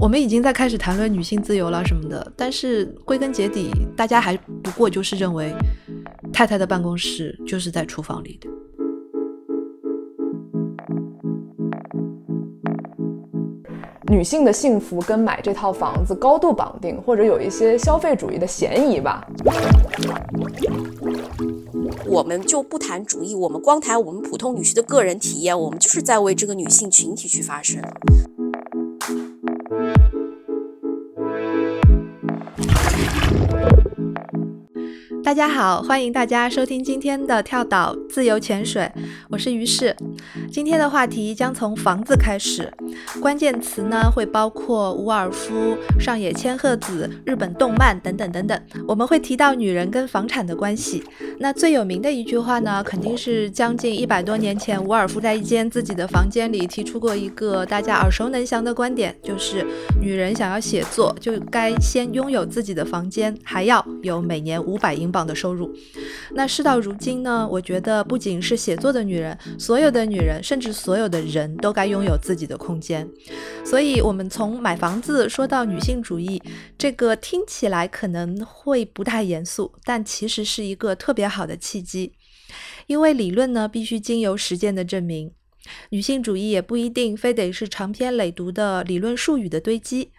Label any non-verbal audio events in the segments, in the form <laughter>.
我们已经在开始谈论女性自由了什么的，但是归根结底，大家还不过就是认为太太的办公室就是在厨房里的。女性的幸福跟买这套房子高度绑定，或者有一些消费主义的嫌疑吧。我们就不谈主义，我们光谈我们普通女婿的个人体验，我们就是在为这个女性群体去发声。大家好，欢迎大家收听今天的跳岛自由潜水，我是于适。今天的话题将从房子开始，关键词呢会包括伍尔夫、上野千鹤子、日本动漫等等等等。我们会提到女人跟房产的关系。那最有名的一句话呢，肯定是将近一百多年前，伍尔夫在一间自己的房间里提出过一个大家耳熟能详的观点，就是女人想要写作，就该先拥有自己的房间，还要有每年五百英镑的收入。那事到如今呢，我觉得不仅是写作的女人，所有的女人，甚至所有的人都该拥有自己的空间。所以，我们从买房子说到女性主义，这个听起来可能会不太严肃，但其实是一个特别好的契机。因为理论呢，必须经由实践的证明。女性主义也不一定非得是长篇累牍的理论术语的堆积。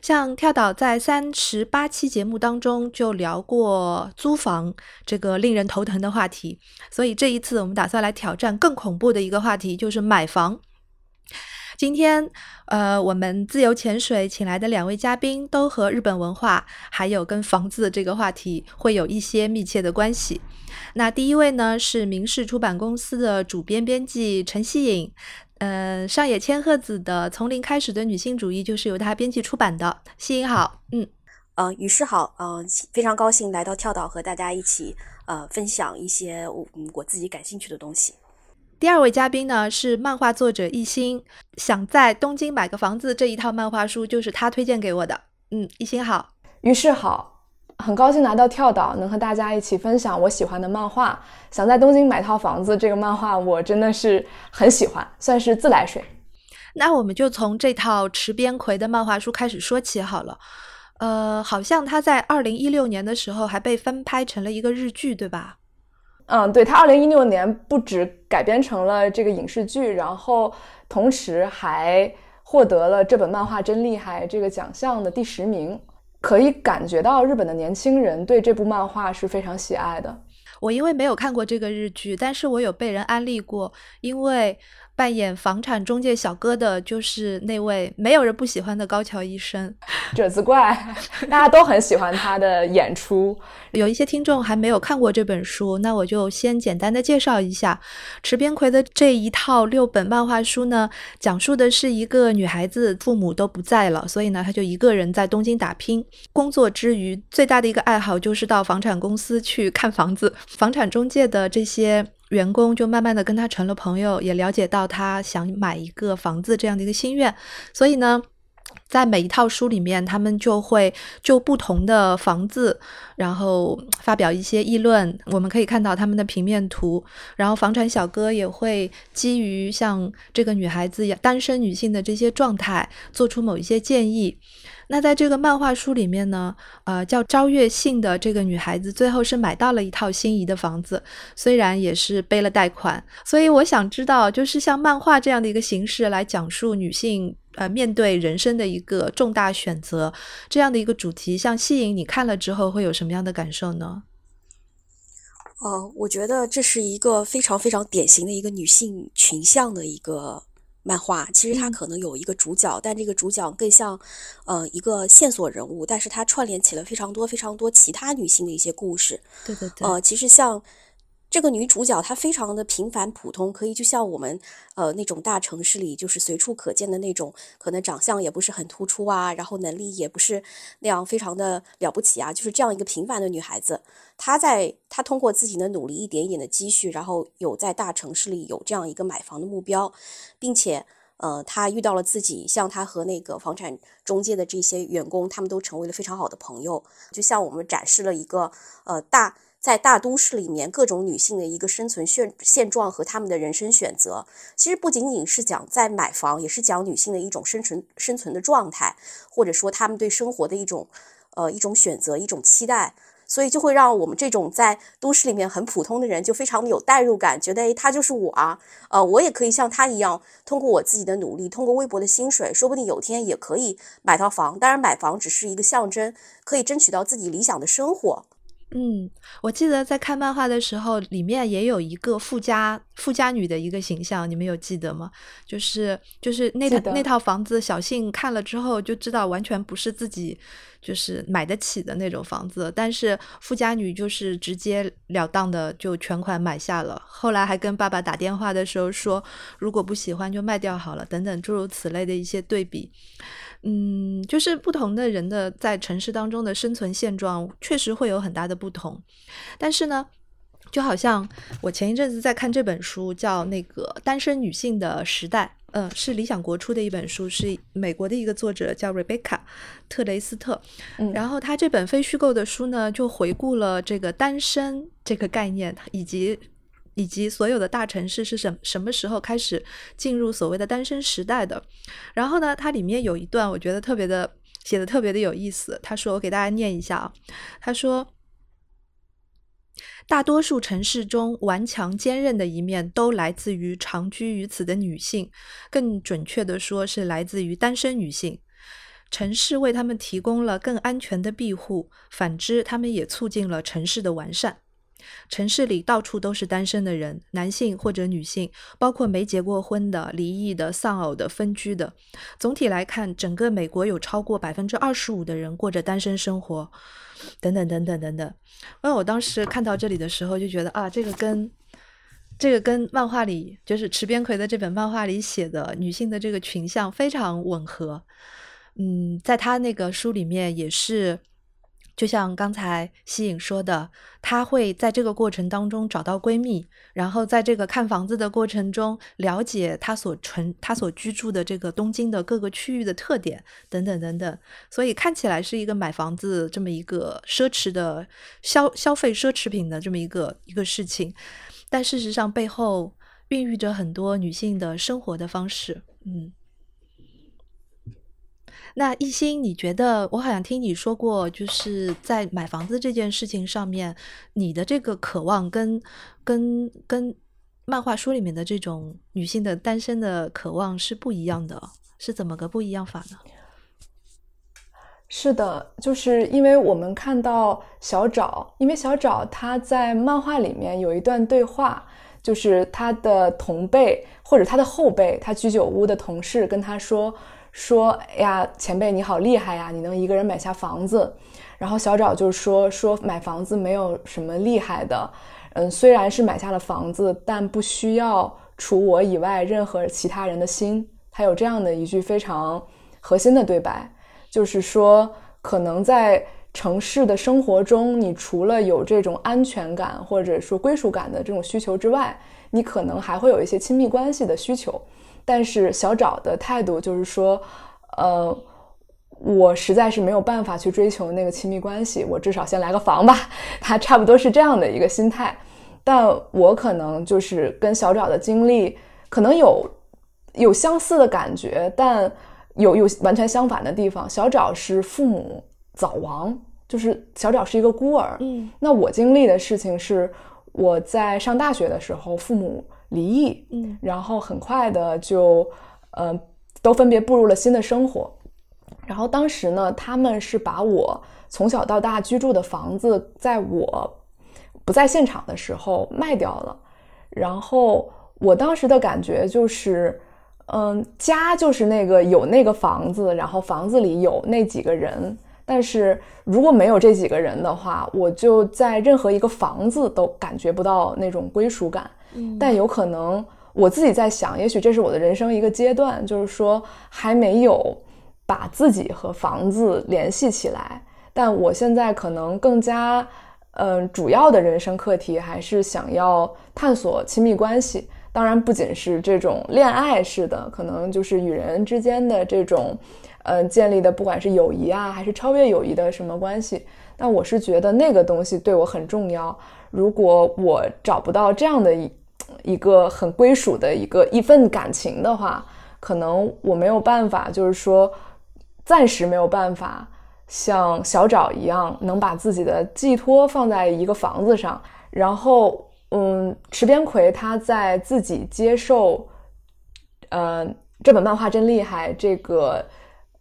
像跳岛在三十八期节目当中就聊过租房这个令人头疼的话题，所以这一次我们打算来挑战更恐怖的一个话题，就是买房。今天，呃，我们自由潜水请来的两位嘉宾都和日本文化还有跟房子这个话题会有一些密切的关系。那第一位呢是明世出版公司的主编编辑陈希颖，呃，上野千鹤子的《从零开始的女性主义》就是由她编辑出版的。西影好，嗯，呃，于是好，呃，非常高兴来到跳岛和大家一起，呃，分享一些我我自己感兴趣的东西。第二位嘉宾呢是漫画作者一心，想在东京买个房子这一套漫画书就是他推荐给我的。嗯，一心好，于是好，很高兴拿到跳岛，能和大家一起分享我喜欢的漫画。想在东京买套房子这个漫画，我真的是很喜欢，算是自来水。那我们就从这套池边葵的漫画书开始说起好了。呃，好像他在二零一六年的时候还被翻拍成了一个日剧，对吧？嗯，对，他二零一六年不止改编成了这个影视剧，然后同时还获得了这本漫画真厉害这个奖项的第十名，可以感觉到日本的年轻人对这部漫画是非常喜爱的。我因为没有看过这个日剧，但是我有被人安利过，因为。扮演房产中介小哥的就是那位没有人不喜欢的高桥医生，<laughs> 褶子怪，大家都很喜欢他的演出。有一些听众还没有看过这本书，那我就先简单的介绍一下池边葵的这一套六本漫画书呢，讲述的是一个女孩子父母都不在了，所以呢，她就一个人在东京打拼，工作之余最大的一个爱好就是到房产公司去看房子，房产中介的这些。员工就慢慢的跟他成了朋友，也了解到他想买一个房子这样的一个心愿，所以呢，在每一套书里面，他们就会就不同的房子，然后发表一些议论。我们可以看到他们的平面图，然后房产小哥也会基于像这个女孩子单身女性的这些状态，做出某一些建议。那在这个漫画书里面呢，呃，叫朝月信的这个女孩子，最后是买到了一套心仪的房子，虽然也是背了贷款。所以我想知道，就是像漫画这样的一个形式来讲述女性呃面对人生的一个重大选择这样的一个主题，像吸引你看了之后会有什么样的感受呢？呃，我觉得这是一个非常非常典型的一个女性群像的一个。漫画其实它可能有一个主角，但这个主角更像，呃，一个线索人物，但是它串联起了非常多非常多其他女性的一些故事。对对对。呃，其实像这个女主角，她非常的平凡普通，可以就像我们呃那种大城市里就是随处可见的那种，可能长相也不是很突出啊，然后能力也不是那样非常的了不起啊，就是这样一个平凡的女孩子。她在她通过自己的努力，一点一点的积蓄，然后有在大城市里有这样一个买房的目标，并且，呃，她遇到了自己，像她和那个房产中介的这些员工，他们都成为了非常好的朋友。就像我们展示了一个，呃，大在大都市里面各种女性的一个生存现现状和她们的人生选择。其实不仅仅是讲在买房，也是讲女性的一种生存生存的状态，或者说她们对生活的一种呃一种选择、一种期待。所以就会让我们这种在都市里面很普通的人就非常的有代入感，觉得诶，他就是我啊，呃，我也可以像他一样，通过我自己的努力，通过微薄的薪水，说不定有天也可以买套房。当然，买房只是一个象征，可以争取到自己理想的生活。嗯，我记得在看漫画的时候，里面也有一个富家富家女的一个形象，你们有记得吗？就是就是那套那套房子，小信看了之后就知道完全不是自己就是买得起的那种房子，但是富家女就是直截了当的就全款买下了，后来还跟爸爸打电话的时候说，如果不喜欢就卖掉好了，等等诸如此类的一些对比。嗯，就是不同的人的在城市当中的生存现状，确实会有很大的不同。但是呢，就好像我前一阵子在看这本书，叫《那个单身女性的时代》，嗯，是理想国出的一本书，是美国的一个作者叫 Rebecca 特雷斯特。然后他这本非虚构的书呢，就回顾了这个单身这个概念以及。以及所有的大城市是什什么时候开始进入所谓的单身时代的？然后呢，它里面有一段我觉得特别的写的特别的有意思。他说：“我给大家念一下啊。”他说：“大多数城市中顽强坚韧的一面都来自于长居于此的女性，更准确的说是来自于单身女性。城市为他们提供了更安全的庇护，反之，他们也促进了城市的完善。”城市里到处都是单身的人，男性或者女性，包括没结过婚的、离异的、丧偶的、分居的。总体来看，整个美国有超过百分之二十五的人过着单身生活，等等等等等等。因为我当时看到这里的时候，就觉得啊，这个跟这个跟漫画里，就是池边葵的这本漫画里写的女性的这个群像非常吻合。嗯，在他那个书里面也是。就像刚才西影说的，她会在这个过程当中找到闺蜜，然后在这个看房子的过程中了解她所存、她所居住的这个东京的各个区域的特点等等等等。所以看起来是一个买房子这么一个奢侈的消消费奢侈品的这么一个一个事情，但事实上背后孕育着很多女性的生活的方式。嗯。那一心，你觉得我好像听你说过，就是在买房子这件事情上面，你的这个渴望跟跟跟漫画书里面的这种女性的单身的渴望是不一样的，是怎么个不一样法呢？是的，就是因为我们看到小找，因为小找他在漫画里面有一段对话，就是他的同辈或者他的后辈，他居酒屋的同事跟他说。说哎呀，前辈你好厉害呀，你能一个人买下房子。然后小找就说说买房子没有什么厉害的，嗯，虽然是买下了房子，但不需要除我以外任何其他人的心。他有这样的一句非常核心的对白，就是说可能在城市的生活中，你除了有这种安全感或者说归属感的这种需求之外，你可能还会有一些亲密关系的需求。但是小找的态度就是说，呃，我实在是没有办法去追求那个亲密关系，我至少先来个房吧。<laughs> 他差不多是这样的一个心态，但我可能就是跟小找的经历可能有有相似的感觉，但有有完全相反的地方。小找是父母早亡，就是小找是一个孤儿。嗯，那我经历的事情是我在上大学的时候，父母。离异，嗯，然后很快的就，呃，都分别步入了新的生活。然后当时呢，他们是把我从小到大居住的房子，在我不在现场的时候卖掉了。然后我当时的感觉就是，嗯，家就是那个有那个房子，然后房子里有那几个人。但是如果没有这几个人的话，我就在任何一个房子都感觉不到那种归属感。但有可能我自己在想，也许这是我的人生一个阶段，就是说还没有把自己和房子联系起来。但我现在可能更加，嗯，主要的人生课题还是想要探索亲密关系。当然，不仅是这种恋爱式的，可能就是与人之间的这种，嗯，建立的，不管是友谊啊，还是超越友谊的什么关系。但我是觉得那个东西对我很重要。如果我找不到这样的一一个很归属的一个一份感情的话，可能我没有办法，就是说暂时没有办法像小找一样，能把自己的寄托放在一个房子上。然后，嗯，池边葵他在自己接受，呃，这本漫画真厉害这个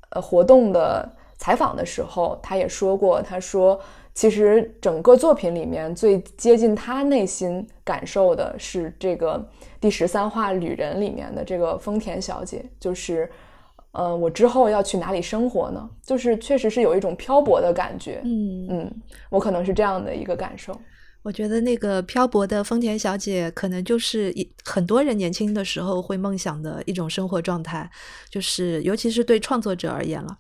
呃活动的采访的时候，他也说过，他说。其实整个作品里面最接近他内心感受的是这个第十三话旅人里面的这个丰田小姐，就是，呃，我之后要去哪里生活呢？就是确实是有一种漂泊的感觉。嗯嗯，我可能是这样的一个感受。我觉得那个漂泊的丰田小姐，可能就是一很多人年轻的时候会梦想的一种生活状态，就是尤其是对创作者而言了。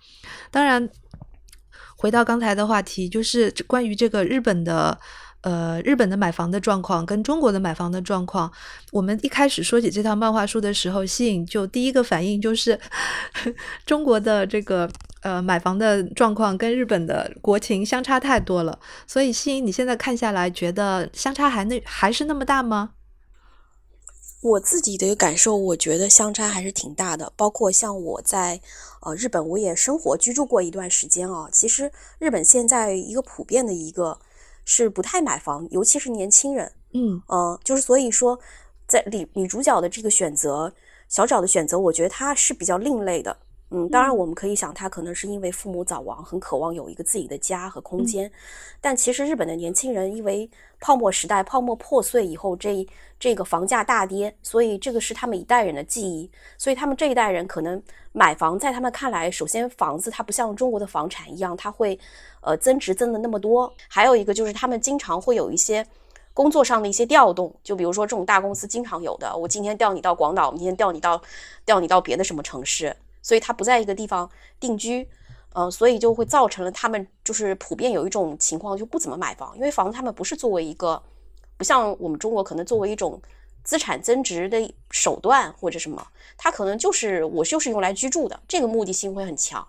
当然。回到刚才的话题，就是关于这个日本的，呃，日本的买房的状况跟中国的买房的状况。我们一开始说起这套漫画书的时候，吸引就第一个反应就是 <laughs> 中国的这个呃买房的状况跟日本的国情相差太多了。所以，吸引你现在看下来，觉得相差还那还是那么大吗？我自己的感受，我觉得相差还是挺大的。包括像我在呃日本，我也生活居住过一段时间啊。其实日本现在一个普遍的一个是不太买房，尤其是年轻人。嗯呃，就是所以说，在女女主角的这个选择，小找的选择，我觉得她是比较另类的。嗯，当然我们可以想，他可能是因为父母早亡，很渴望有一个自己的家和空间。但其实日本的年轻人，因为泡沫时代泡沫破碎以后，这这个房价大跌，所以这个是他们一代人的记忆。所以他们这一代人可能买房，在他们看来，首先房子它不像中国的房产一样，它会呃增值增的那么多。还有一个就是他们经常会有一些工作上的一些调动，就比如说这种大公司经常有的，我今天调你到广岛，明天调你到调你到别的什么城市，所以他不在一个地方定居。嗯，所以就会造成了他们就是普遍有一种情况，就不怎么买房，因为房子他们不是作为一个，不像我们中国可能作为一种资产增值的手段或者什么，他可能就是我就是用来居住的，这个目的性会很强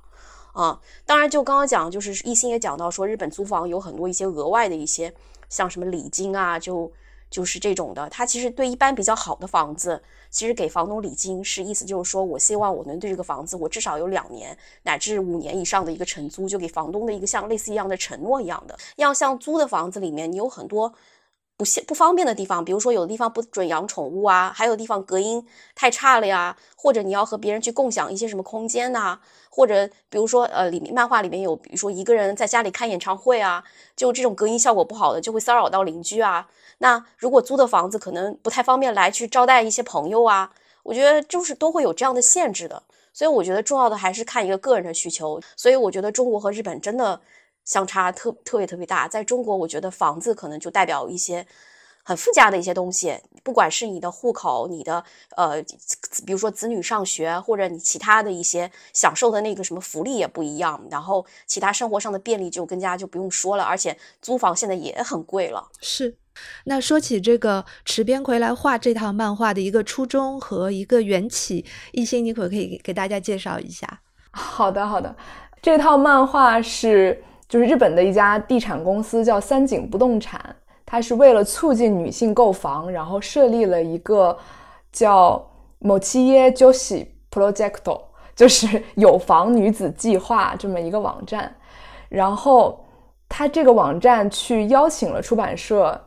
啊。当然，就刚刚讲，就是一心也讲到说，日本租房有很多一些额外的一些，像什么礼金啊，就就是这种的，他其实对一般比较好的房子。其实给房东礼金是意思就是说，我希望我能对这个房子，我至少有两年乃至五年以上的一个承租，就给房东的一个像类似一样的承诺一样的。要像租的房子里面，你有很多不不方便的地方，比如说有的地方不准养宠物啊，还有地方隔音太差了呀，或者你要和别人去共享一些什么空间呐，或者比如说呃里面漫画里面有，比如说一个人在家里开演唱会啊，就这种隔音效果不好的，就会骚扰到邻居啊。那如果租的房子可能不太方便来去招待一些朋友啊，我觉得就是都会有这样的限制的，所以我觉得重要的还是看一个个人的需求。所以我觉得中国和日本真的相差特特别特别大。在中国，我觉得房子可能就代表一些很附加的一些东西，不管是你的户口、你的呃，比如说子女上学，或者你其他的一些享受的那个什么福利也不一样，然后其他生活上的便利就更加就不用说了。而且租房现在也很贵了，是。那说起这个池边葵来画这套漫画的一个初衷和一个缘起，艺兴，你可不可以给大家介绍一下？好的，好的。这套漫画是就是日本的一家地产公司叫三井不动产，它是为了促进女性购房，然后设立了一个叫某企业 Joshi Project，就是有房女子计划这么一个网站。然后它这个网站去邀请了出版社。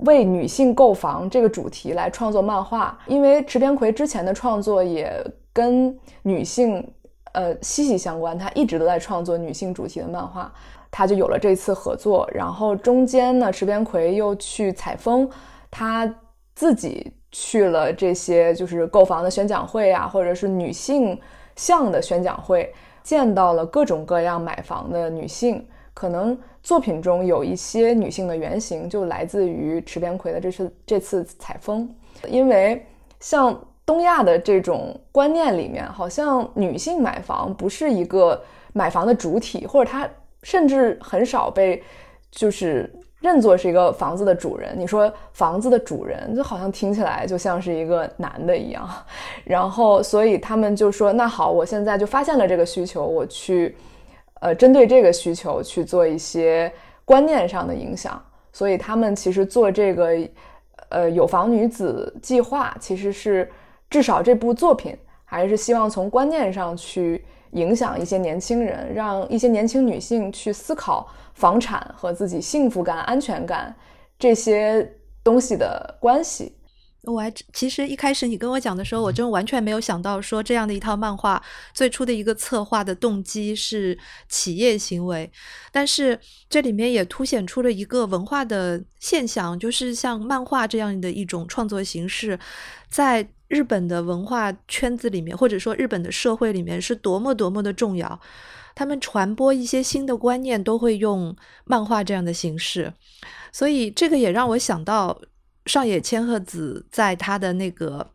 为女性购房这个主题来创作漫画，因为池边葵之前的创作也跟女性呃息息相关，他一直都在创作女性主题的漫画，他就有了这次合作。然后中间呢，池边葵又去采风，他自己去了这些就是购房的宣讲会啊，或者是女性向的宣讲会，见到了各种各样买房的女性，可能。作品中有一些女性的原型，就来自于池边葵的这次这次采风。因为像东亚的这种观念里面，好像女性买房不是一个买房的主体，或者她甚至很少被就是认作是一个房子的主人。你说房子的主人，就好像听起来就像是一个男的一样。然后，所以他们就说：“那好，我现在就发现了这个需求，我去。”呃，针对这个需求去做一些观念上的影响，所以他们其实做这个呃有房女子计划，其实是至少这部作品还是希望从观念上去影响一些年轻人，让一些年轻女性去思考房产和自己幸福感、安全感这些东西的关系。我还其实一开始你跟我讲的时候，我真完全没有想到说这样的一套漫画最初的一个策划的动机是企业行为，但是这里面也凸显出了一个文化的现象，就是像漫画这样的一种创作形式，在日本的文化圈子里面，或者说日本的社会里面是多么多么的重要，他们传播一些新的观念都会用漫画这样的形式，所以这个也让我想到。上野千鹤子在他的那个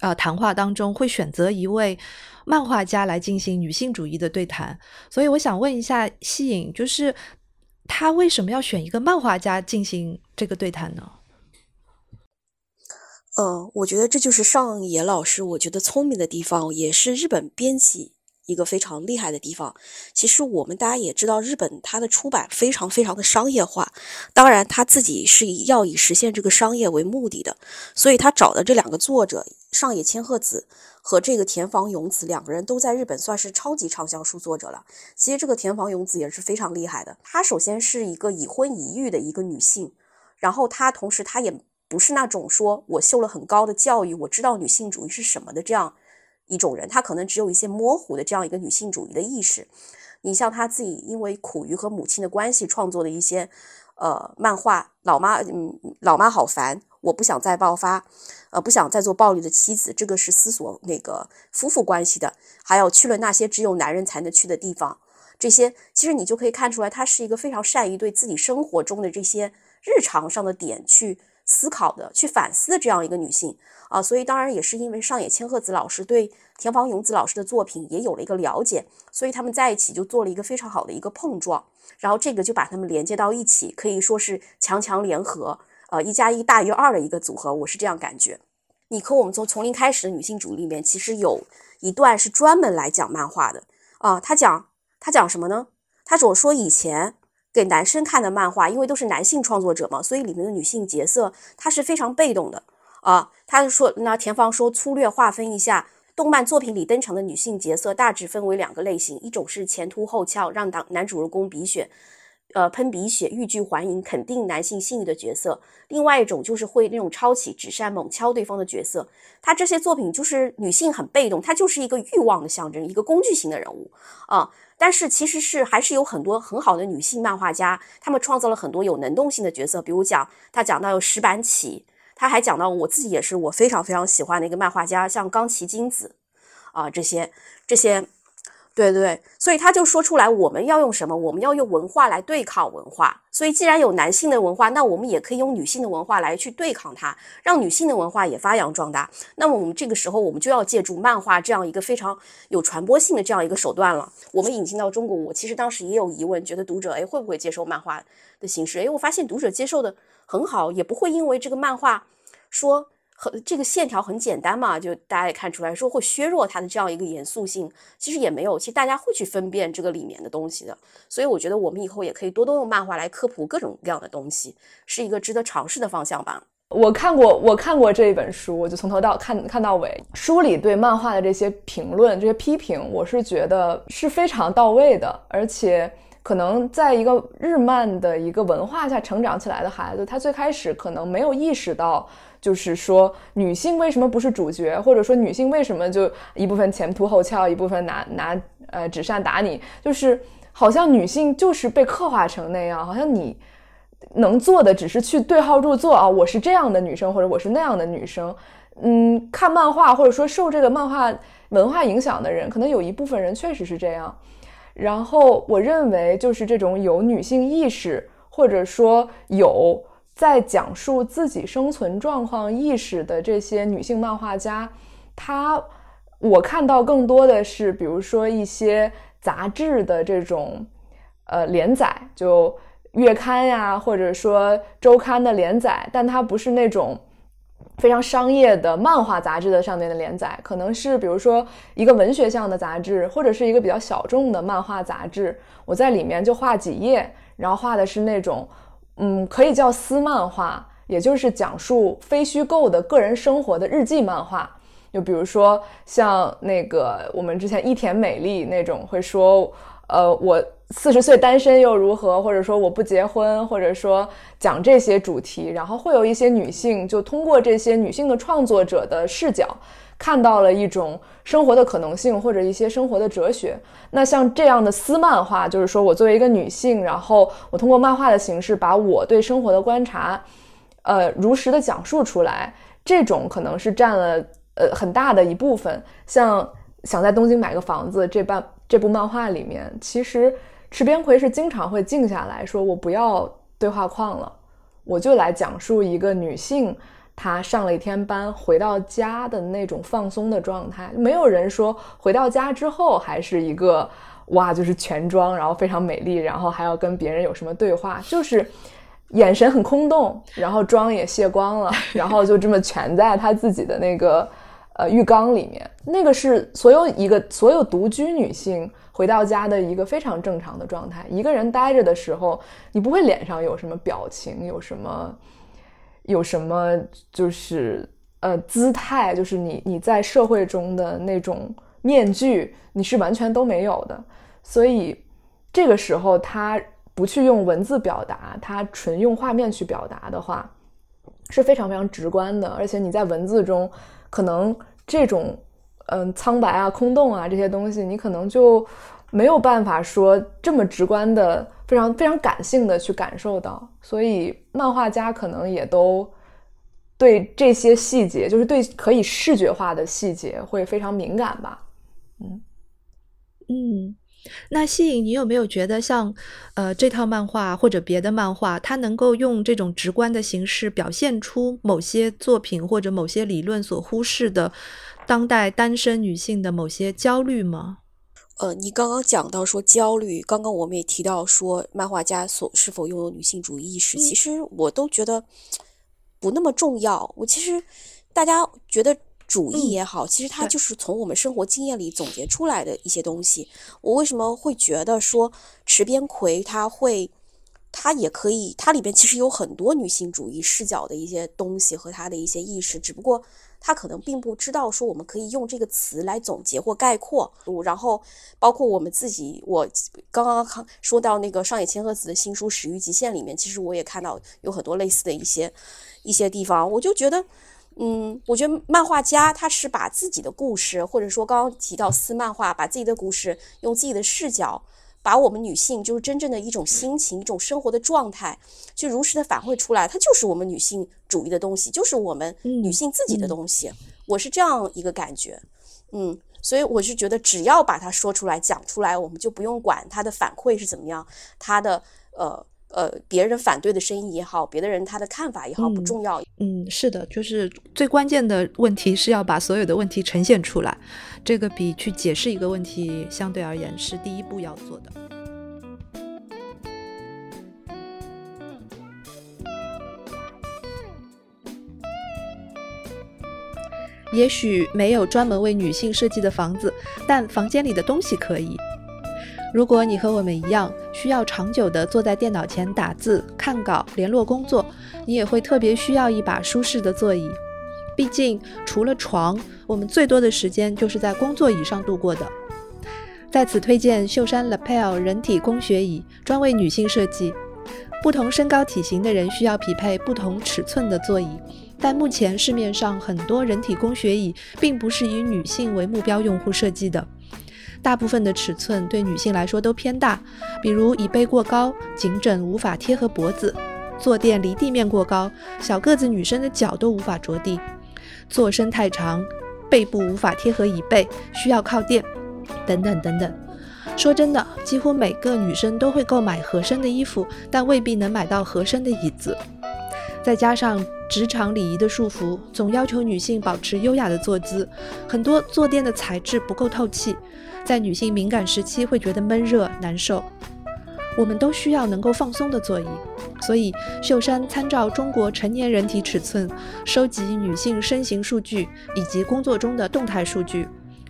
呃谈话当中，会选择一位漫画家来进行女性主义的对谈。所以我想问一下西影，就是他为什么要选一个漫画家进行这个对谈呢？呃，我觉得这就是上野老师我觉得聪明的地方，也是日本编辑。一个非常厉害的地方，其实我们大家也知道，日本它的出版非常非常的商业化，当然他自己是以要以实现这个商业为目的的，所以他找的这两个作者上野千鹤子和这个田房勇子两个人都在日本算是超级畅销书作者了。其实这个田房勇子也是非常厉害的，她首先是一个已婚已育的一个女性，然后她同时她也不是那种说我受了很高的教育，我知道女性主义是什么的这样。一种人，他可能只有一些模糊的这样一个女性主义的意识。你像他自己，因为苦于和母亲的关系创作的一些呃漫画，《老妈》嗯，《老妈好烦》，我不想再爆发，呃，不想再做暴力的妻子，这个是思索那个夫妇关系的。还有去了那些只有男人才能去的地方，这些其实你就可以看出来，她是一个非常善于对自己生活中的这些日常上的点去思考的、去反思的这样一个女性。啊，所以当然也是因为上野千鹤子老师对田房勇子老师的作品也有了一个了解，所以他们在一起就做了一个非常好的一个碰撞，然后这个就把他们连接到一起，可以说是强强联合，呃，一加一大于二的一个组合，我是这样感觉。你和我们从从零开始的女性主义里面，其实有一段是专门来讲漫画的啊，他讲他讲什么呢？他总说以前给男生看的漫画，因为都是男性创作者嘛，所以里面的女性角色她是非常被动的。啊，他就说，那田芳说，粗略划分一下，动漫作品里登场的女性角色大致分为两个类型，一种是前凸后翘，让男男主人公鼻血，呃，喷鼻血，欲拒还迎，肯定男性性欲的角色；另外一种就是会那种抄起纸扇猛敲对方的角色。他这些作品就是女性很被动，她就是一个欲望的象征，一个工具型的人物啊。但是其实是还是有很多很好的女性漫画家，她们创造了很多有能动性的角色，比如讲他讲到有石板起。他还讲到，我自己也是我非常非常喜欢的一个漫画家，像冈崎金子，啊，这些这些，对对，所以他就说出来，我们要用什么？我们要用文化来对抗文化。所以既然有男性的文化，那我们也可以用女性的文化来去对抗它，让女性的文化也发扬壮大。那么我们这个时候，我们就要借助漫画这样一个非常有传播性的这样一个手段了。我们引进到中国，我其实当时也有疑问，觉得读者哎会不会接受漫画的形式？哎，我发现读者接受的。很好，也不会因为这个漫画说很这个线条很简单嘛，就大家也看出来说会削弱它的这样一个严肃性。其实也没有，其实大家会去分辨这个里面的东西的。所以我觉得我们以后也可以多多用漫画来科普各种各样的东西，是一个值得尝试的方向吧。我看过，我看过这一本书，我就从头到看看到尾。书里对漫画的这些评论、这些批评，我是觉得是非常到位的，而且。可能在一个日漫的一个文化下成长起来的孩子，他最开始可能没有意识到，就是说女性为什么不是主角，或者说女性为什么就一部分前凸后翘，一部分拿拿呃纸扇打你，就是好像女性就是被刻画成那样，好像你能做的只是去对号入座啊，我是这样的女生，或者我是那样的女生。嗯，看漫画或者说受这个漫画文化影响的人，可能有一部分人确实是这样。然后我认为，就是这种有女性意识，或者说有在讲述自己生存状况意识的这些女性漫画家，她我看到更多的是，比如说一些杂志的这种呃连载，就月刊呀，或者说周刊的连载，但它不是那种。非常商业的漫画杂志的上面的连载，可能是比如说一个文学向的杂志，或者是一个比较小众的漫画杂志。我在里面就画几页，然后画的是那种，嗯，可以叫私漫画，也就是讲述非虚构的个人生活的日记漫画。就比如说像那个我们之前伊田美丽那种会说，呃，我四十岁单身又如何，或者说我不结婚，或者说讲这些主题，然后会有一些女性就通过这些女性的创作者的视角，看到了一种生活的可能性或者一些生活的哲学。那像这样的私漫画，就是说我作为一个女性，然后我通过漫画的形式把我对生活的观察，呃，如实的讲述出来，这种可能是占了。呃，很大的一部分，像想在东京买个房子这半这部漫画里面，其实池边葵是经常会静下来说：“我不要对话框了，我就来讲述一个女性她上了一天班回到家的那种放松的状态。没有人说回到家之后还是一个哇，就是全妆，然后非常美丽，然后还要跟别人有什么对话，就是眼神很空洞，然后妆也卸光了，<laughs> 然后就这么全在她自己的那个。”呃，浴缸里面那个是所有一个所有独居女性回到家的一个非常正常的状态。一个人待着的时候，你不会脸上有什么表情，有什么有什么就是呃姿态，就是你你在社会中的那种面具，你是完全都没有的。所以这个时候，他不去用文字表达，他纯用画面去表达的话，是非常非常直观的。而且你在文字中。可能这种，嗯，苍白啊、空洞啊这些东西，你可能就没有办法说这么直观的、非常非常感性的去感受到。所以，漫画家可能也都对这些细节，就是对可以视觉化的细节会非常敏感吧。嗯嗯。那吸引你有没有觉得像，呃，这套漫画或者别的漫画，它能够用这种直观的形式表现出某些作品或者某些理论所忽视的当代单身女性的某些焦虑吗？呃，你刚刚讲到说焦虑，刚刚我们也提到说漫画家所是否拥有女性主义意识，其实我都觉得不那么重要。我其实大家觉得。主义也好，其实它就是从我们生活经验里总结出来的一些东西。我为什么会觉得说池边葵他会，他也可以，它里边其实有很多女性主义视角的一些东西和他的一些意识，只不过他可能并不知道说我们可以用这个词来总结或概括。然后包括我们自己，我刚刚说到那个上野千鹤子的新书《始于极限》里面，其实我也看到有很多类似的一些一些地方，我就觉得。嗯，我觉得漫画家他是把自己的故事，或者说刚刚提到撕漫画，把自己的故事用自己的视角，把我们女性就是真正的一种心情、一种生活的状态，去如实的反馈出来，它就是我们女性主义的东西，就是我们女性自己的东西。我是这样一个感觉，嗯，所以我是觉得只要把它说出来、讲出来，我们就不用管它的反馈是怎么样，它的呃。呃，别人反对的声音也好，别的人他的看法也好，不重要。嗯，是的，就是最关键的问题是要把所有的问题呈现出来，这个比去解释一个问题相对而言是第一步要做的。也许没有专门为女性设计的房子，但房间里的东西可以。如果你和我们一样需要长久地坐在电脑前打字、看稿、联络工作，你也会特别需要一把舒适的座椅。毕竟，除了床，我们最多的时间就是在工作椅上度过的。在此推荐秀山 Lapel 人体工学椅，专为女性设计。不同身高体型的人需要匹配不同尺寸的座椅，但目前市面上很多人体工学椅并不是以女性为目标用户设计的。大部分的尺寸对女性来说都偏大，比如椅背过高、颈枕无法贴合脖子；坐垫离地面过高，小个子女生的脚都无法着地；坐身太长，背部无法贴合椅背，需要靠垫，等等等等。说真的，几乎每个女生都会购买合身的衣服，但未必能买到合身的椅子。再加上职场礼仪的束缚，总要求女性保持优雅的坐姿，很多坐垫的材质不够透气。在女性敏感时期会觉得闷热难受，我们都需要能够放松的座椅，所以秀山参照中国成年人体尺寸，收集女性身形数据以及工作中的动态数据，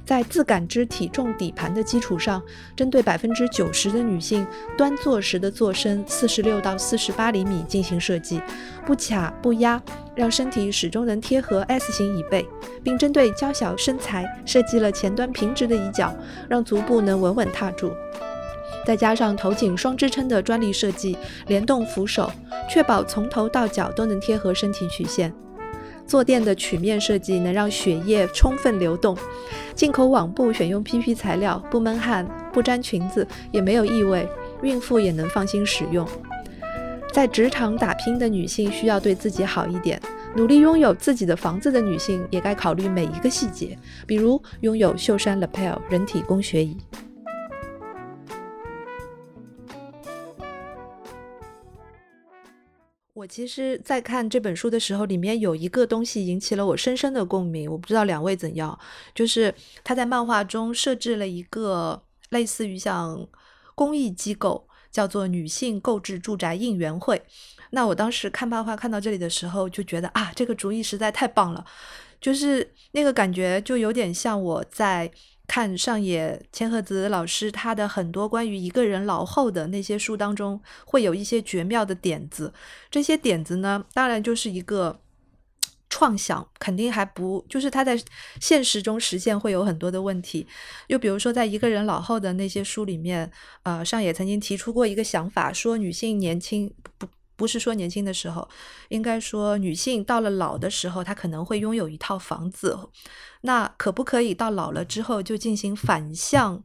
在自感知体重底盘的基础上，针对百分之九十的女性端坐时的坐身四十六到四十八厘米进行设计，不卡不压，让身体始终能贴合 S 型椅背，并针对娇小身材设计了前端平直的椅脚，让足部能稳稳踏住。再加上头颈双支撑的专利设计，联动扶手，确保从头到脚都能贴合身体曲线。坐垫的曲面设计能让血液充分流动。进口网布选用 PP 材料，不闷汗，不粘裙子，也没有异味，孕妇也能放心使用。在职场打拼的女性需要对自己好一点，努力拥有自己的房子的女性也该考虑每一个细节，比如拥有秀山 Lapel 人体工学椅。我其实，在看这本书的时候，里面有一个东西引起了我深深的共鸣。我不知道两位怎样，就是他在漫画中设置了一个类似于像公益机构，叫做女性购置住宅应援会。那我当时看漫画看到这里的时候，就觉得啊，这个主意实在太棒了，就是那个感觉就有点像我在。看上野千鹤子老师他的很多关于一个人老后的那些书当中，会有一些绝妙的点子。这些点子呢，当然就是一个创想，肯定还不就是他在现实中实现会有很多的问题。又比如说，在一个人老后的那些书里面，呃，上野曾经提出过一个想法，说女性年轻不。不是说年轻的时候，应该说女性到了老的时候，她可能会拥有一套房子。那可不可以到老了之后就进行反向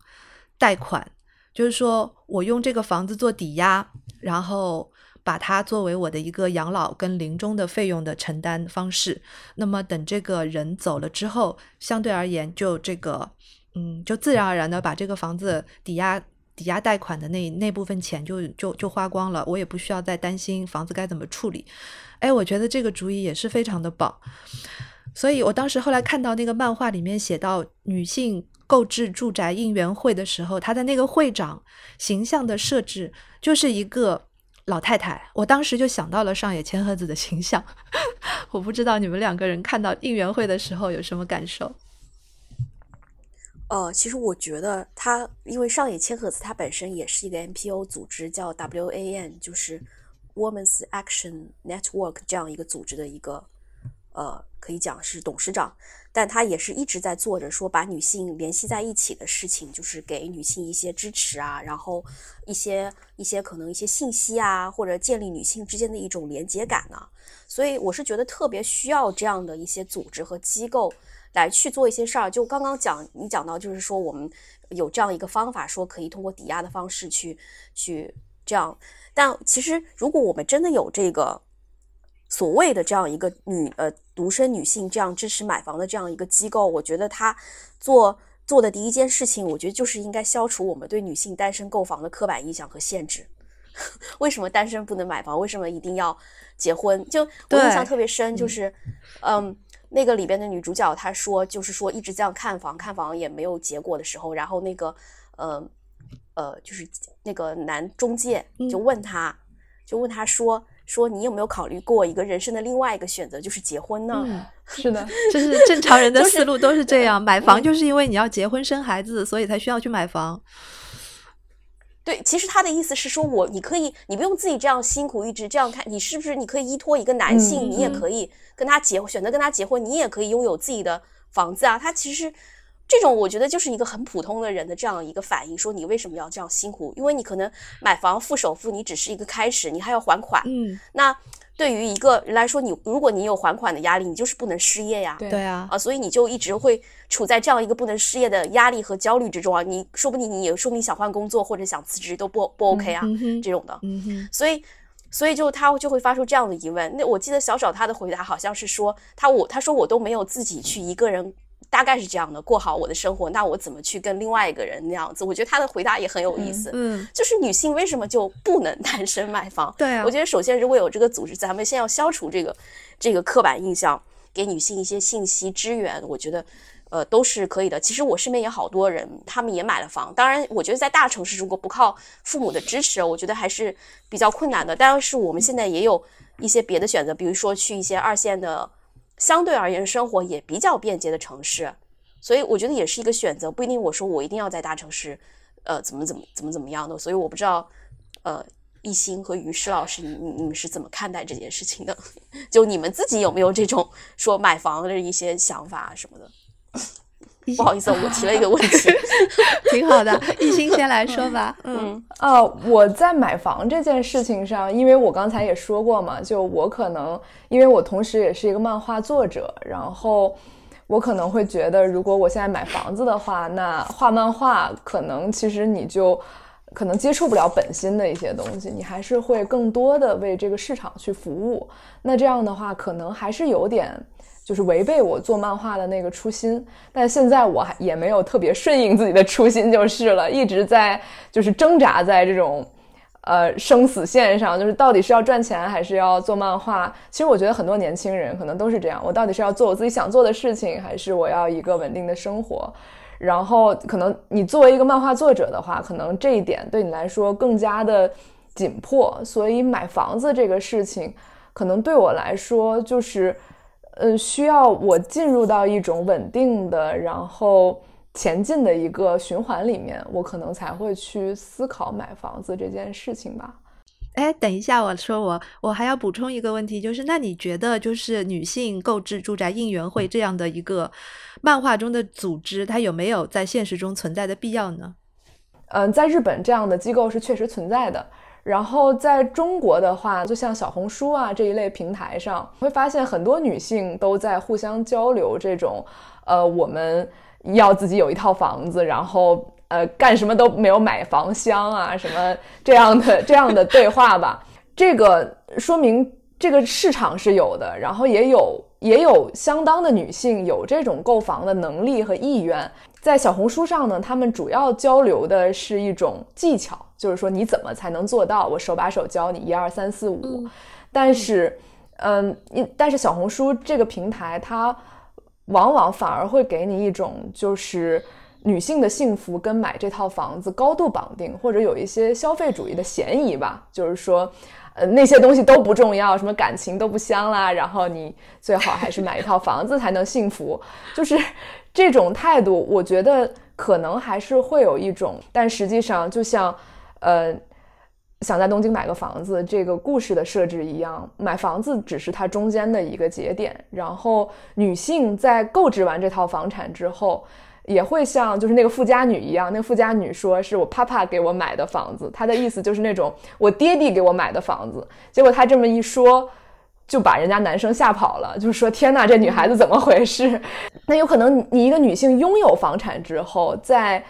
贷款？就是说我用这个房子做抵押，然后把它作为我的一个养老跟临终的费用的承担方式。那么等这个人走了之后，相对而言就这个，嗯，就自然而然的把这个房子抵押。抵押贷款的那那部分钱就就就花光了，我也不需要再担心房子该怎么处理。哎，我觉得这个主意也是非常的棒。所以我当时后来看到那个漫画里面写到女性购置住宅应援会的时候，她的那个会长形象的设置就是一个老太太，我当时就想到了上野千鹤子的形象。<laughs> 我不知道你们两个人看到应援会的时候有什么感受？呃，其实我觉得它，因为上野千鹤子它本身也是一个 NPO 组织，叫 WAN，就是 Women's Action Network 这样一个组织的一个，呃，可以讲是董事长，但他也是一直在做着说把女性联系在一起的事情，就是给女性一些支持啊，然后一些一些可能一些信息啊，或者建立女性之间的一种连接感呢。所以我是觉得特别需要这样的一些组织和机构。来去做一些事儿，就刚刚讲你讲到，就是说我们有这样一个方法，说可以通过抵押的方式去去这样。但其实，如果我们真的有这个所谓的这样一个女呃独身女性这样支持买房的这样一个机构，我觉得她做做的第一件事情，我觉得就是应该消除我们对女性单身购房的刻板印象和限制。<laughs> 为什么单身不能买房？为什么一定要结婚？就我印象特别深，就是嗯。那个里边的女主角她说，就是说一直这样看房，看房也没有结果的时候，然后那个，呃，呃，就是那个男中介就问她，就问她说，说你有没有考虑过一个人生的另外一个选择，就是结婚呢？是的，<laughs> 就是正常人的思路都是这样，买房就是因为你要结婚生孩子，所以才需要去买房。对，其实他的意思是说，我你可以，你不用自己这样辛苦，一直这样看，你是不是你可以依托一个男性，你也可以跟他结，选择跟他结婚，你也可以拥有自己的房子啊。他其实这种，我觉得就是一个很普通的人的这样一个反应，说你为什么要这样辛苦？因为你可能买房付首付，你只是一个开始，你还要还款。嗯，那。对于一个人来说，你如果你有还款的压力，你就是不能失业呀。对啊，啊，所以你就一直会处在这样一个不能失业的压力和焦虑之中啊。你说不定你也说不定想换工作或者想辞职都不不 OK 啊，这种的。嗯哼，所以，所以就他就会发出这样的疑问。那我记得小找他的回答好像是说，他我他说我都没有自己去一个人。大概是这样的，过好我的生活，那我怎么去跟另外一个人那样子？我觉得他的回答也很有意思。嗯，就是女性为什么就不能 <laughs> 单身买房？对啊，我觉得首先如果有这个组织，咱们先要消除这个这个刻板印象，给女性一些信息支援，我觉得呃都是可以的。其实我身边也好多人，他们也买了房。当然，我觉得在大城市如果不靠父母的支持，我觉得还是比较困难的。但是我们现在也有一些别的选择，比如说去一些二线的。相对而言，生活也比较便捷的城市，所以我觉得也是一个选择，不一定我说我一定要在大城市，呃，怎么怎么怎么怎么样的。所以我不知道，呃，艺兴和于适老师，你你你们是怎么看待这件事情的？<laughs> 就你们自己有没有这种说买房的一些想法什么的？不好意思，我提了一个问题，<laughs> 挺好的。艺兴先来说吧。嗯啊，我在买房这件事情上，因为我刚才也说过嘛，就我可能，因为我同时也是一个漫画作者，然后我可能会觉得，如果我现在买房子的话，那画漫画可能其实你就可能接触不了本心的一些东西，你还是会更多的为这个市场去服务。那这样的话，可能还是有点。就是违背我做漫画的那个初心，但现在我还也没有特别顺应自己的初心就是了，一直在就是挣扎在这种，呃生死线上，就是到底是要赚钱还是要做漫画？其实我觉得很多年轻人可能都是这样，我到底是要做我自己想做的事情，还是我要一个稳定的生活？然后可能你作为一个漫画作者的话，可能这一点对你来说更加的紧迫，所以买房子这个事情，可能对我来说就是。呃，需要我进入到一种稳定的，然后前进的一个循环里面，我可能才会去思考买房子这件事情吧。哎，等一下，我说我我还要补充一个问题，就是那你觉得就是女性购置住宅应援会这样的一个漫画中的组织，它有没有在现实中存在的必要呢？嗯，在日本这样的机构是确实存在的。然后在中国的话，就像小红书啊这一类平台上，会发现很多女性都在互相交流这种，呃，我们要自己有一套房子，然后呃干什么都没有买房香啊什么这样的这样的对话吧。这个说明这个市场是有的，然后也有也有相当的女性有这种购房的能力和意愿。在小红书上呢，他们主要交流的是一种技巧，就是说你怎么才能做到，我手把手教你一二三四五。但是，嗯，但是小红书这个平台，它往往反而会给你一种就是女性的幸福跟买这套房子高度绑定，或者有一些消费主义的嫌疑吧。就是说，呃，那些东西都不重要，什么感情都不香啦，<laughs> 然后你最好还是买一套房子才能幸福，<laughs> 就是。这种态度，我觉得可能还是会有一种，但实际上，就像，呃，想在东京买个房子这个故事的设置一样，买房子只是它中间的一个节点。然后，女性在购置完这套房产之后，也会像就是那个富家女一样，那个富家女说是我爸爸给我买的房子，她的意思就是那种我爹地给我买的房子。结果她这么一说。就把人家男生吓跑了，就是说天哪，这女孩子怎么回事？<laughs> 那有可能你一个女性拥有房产之后，在，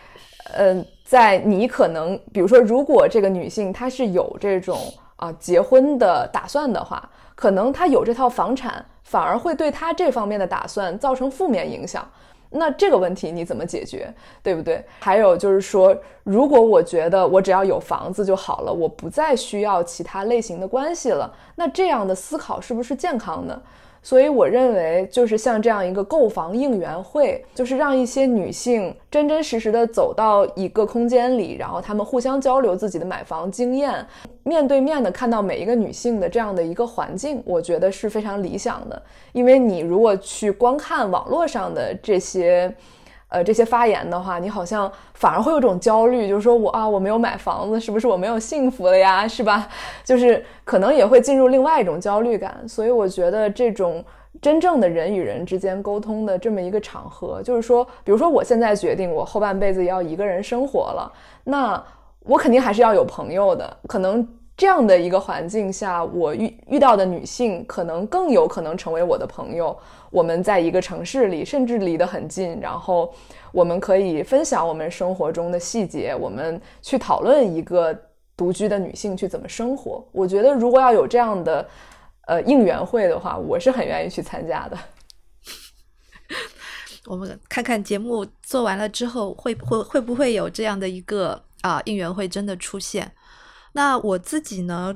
呃，在你可能，比如说，如果这个女性她是有这种啊结婚的打算的话，可能她有这套房产，反而会对她这方面的打算造成负面影响。那这个问题你怎么解决，对不对？还有就是说，如果我觉得我只要有房子就好了，我不再需要其他类型的关系了，那这样的思考是不是健康呢？所以我认为，就是像这样一个购房应援会，就是让一些女性真真实实的走到一个空间里，然后她们互相交流自己的买房经验，面对面的看到每一个女性的这样的一个环境，我觉得是非常理想的。因为你如果去观看网络上的这些。呃，这些发言的话，你好像反而会有种焦虑，就是说我啊，我没有买房子，是不是我没有幸福了呀？是吧？就是可能也会进入另外一种焦虑感。所以我觉得这种真正的人与人之间沟通的这么一个场合，就是说，比如说我现在决定我后半辈子要一个人生活了，那我肯定还是要有朋友的，可能。这样的一个环境下，我遇遇到的女性可能更有可能成为我的朋友。我们在一个城市里，甚至离得很近，然后我们可以分享我们生活中的细节，我们去讨论一个独居的女性去怎么生活。我觉得，如果要有这样的呃应援会的话，我是很愿意去参加的。我们看看节目做完了之后，会会会不会有这样的一个啊应援会真的出现？那我自己呢？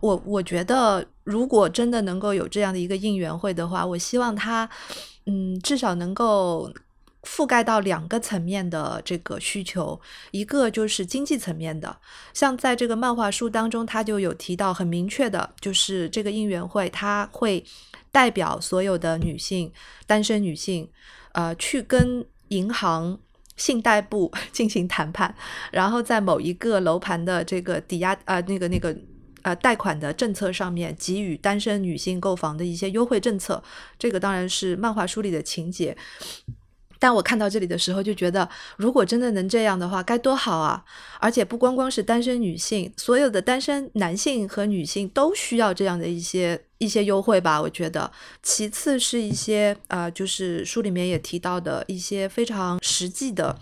我我觉得，如果真的能够有这样的一个应援会的话，我希望它，嗯，至少能够覆盖到两个层面的这个需求。一个就是经济层面的，像在这个漫画书当中，它就有提到很明确的，就是这个应援会，它会代表所有的女性，单身女性，呃，去跟银行信贷部 <laughs> 进行谈判，然后在某一个楼盘的这个抵押啊那个那个呃贷款的政策上面给予单身女性购房的一些优惠政策。这个当然是漫画书里的情节。但我看到这里的时候，就觉得如果真的能这样的话，该多好啊！而且不光光是单身女性，所有的单身男性和女性都需要这样的一些一些优惠吧？我觉得。其次是一些呃，就是书里面也提到的一些非常实际的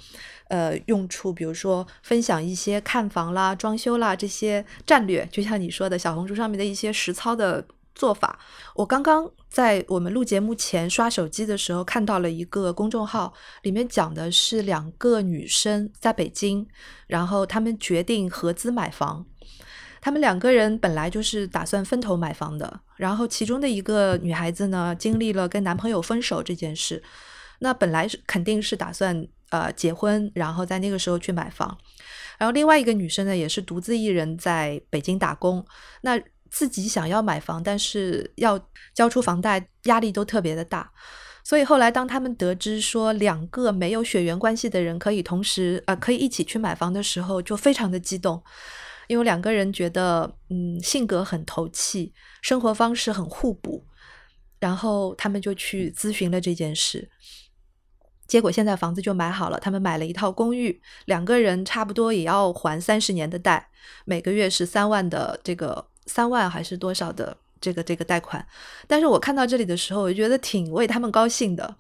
呃用处，比如说分享一些看房啦、装修啦这些战略，就像你说的小红书上面的一些实操的。做法，我刚刚在我们录节目前刷手机的时候，看到了一个公众号，里面讲的是两个女生在北京，然后她们决定合资买房。她们两个人本来就是打算分头买房的，然后其中的一个女孩子呢，经历了跟男朋友分手这件事，那本来是肯定是打算呃结婚，然后在那个时候去买房。然后另外一个女生呢，也是独自一人在北京打工，那。自己想要买房，但是要交出房贷，压力都特别的大。所以后来，当他们得知说两个没有血缘关系的人可以同时呃可以一起去买房的时候，就非常的激动，因为两个人觉得嗯性格很投契，生活方式很互补，然后他们就去咨询了这件事。结果现在房子就买好了，他们买了一套公寓，两个人差不多也要还三十年的贷，每个月是三万的这个。三万还是多少的这个这个贷款？但是我看到这里的时候，我觉得挺为他们高兴的。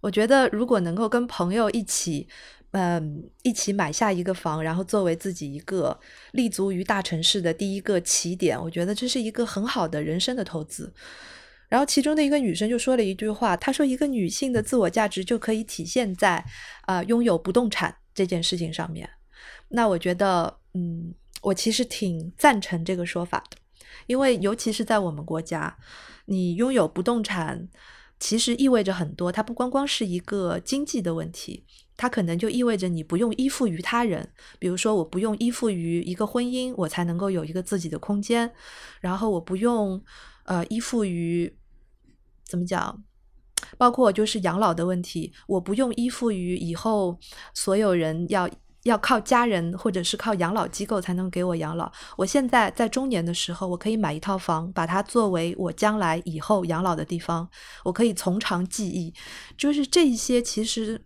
我觉得如果能够跟朋友一起，嗯，一起买下一个房，然后作为自己一个立足于大城市的第一个起点，我觉得这是一个很好的人生的投资。然后其中的一个女生就说了一句话，她说：“一个女性的自我价值就可以体现在啊拥有不动产这件事情上面。”那我觉得，嗯，我其实挺赞成这个说法的。因为尤其是在我们国家，你拥有不动产，其实意味着很多。它不光光是一个经济的问题，它可能就意味着你不用依附于他人。比如说，我不用依附于一个婚姻，我才能够有一个自己的空间。然后，我不用呃依附于怎么讲，包括就是养老的问题，我不用依附于以后所有人要。要靠家人或者是靠养老机构才能给我养老。我现在在中年的时候，我可以买一套房，把它作为我将来以后养老的地方。我可以从长计议，就是这一些，其实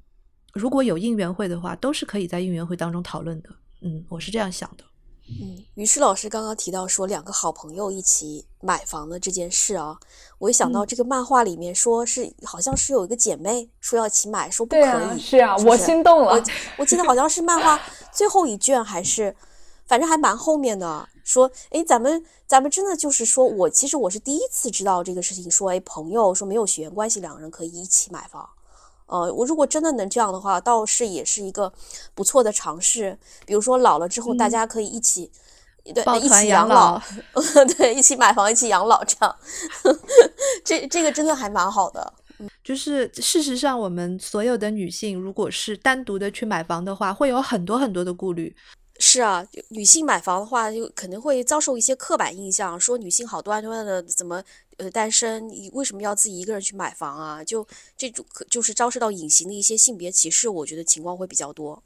如果有应援会的话，都是可以在应援会当中讨论的。嗯，我是这样想的。嗯，于是老师刚刚提到说两个好朋友一起买房的这件事啊，我一想到这个漫画里面说是好像是有一个姐妹说要一起买，说不可以，是啊，我心动了。我我记得好像是漫画最后一卷还是，反正还蛮后面的。说，哎，咱们咱们真的就是说我其实我是第一次知道这个事情，说哎朋友说没有血缘关系两个人可以一起买房。呃，我如果真的能这样的话，倒是也是一个不错的尝试。比如说老了之后，大家可以一起，对，一起养老，<laughs> 对，一起买房，一起养老，这样，<laughs> 这这个真的还蛮好的。就是事实上，我们所有的女性，如果是单独的去买房的话，会有很多很多的顾虑。是啊，女性买房的话，就可能会遭受一些刻板印象，说女性好端端的怎么呃单身，你为什么要自己一个人去买房啊？就这种可就是遭受到隐形的一些性别歧视，我觉得情况会比较多。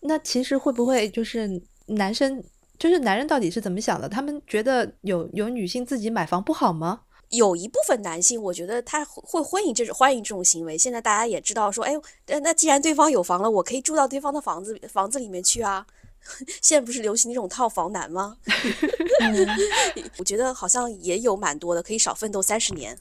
那其实会不会就是男生，就是男人到底是怎么想的？他们觉得有有女性自己买房不好吗？有一部分男性，我觉得他会欢迎这种欢迎这种行为。现在大家也知道说，哎，那既然对方有房了，我可以住到对方的房子房子里面去啊。现在不是流行那种套房男吗？<laughs> 我觉得好像也有蛮多的，可以少奋斗三十年。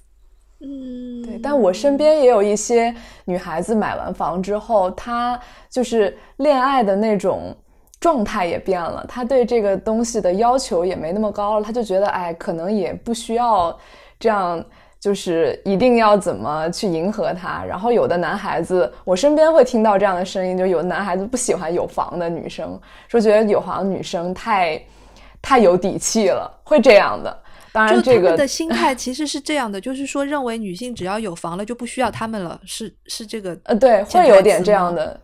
嗯，对。但我身边也有一些女孩子买完房之后，她就是恋爱的那种状态也变了，她对这个东西的要求也没那么高了，她就觉得哎，可能也不需要这样。就是一定要怎么去迎合他，然后有的男孩子，我身边会听到这样的声音，就有的男孩子不喜欢有房的女生，说觉得有房女生太太有底气了，会这样的。当然，这个的 <laughs> 心态其实是这样的，就是说认为女性只要有房了就不需要他们了，是是这个呃，对，会有点这样的，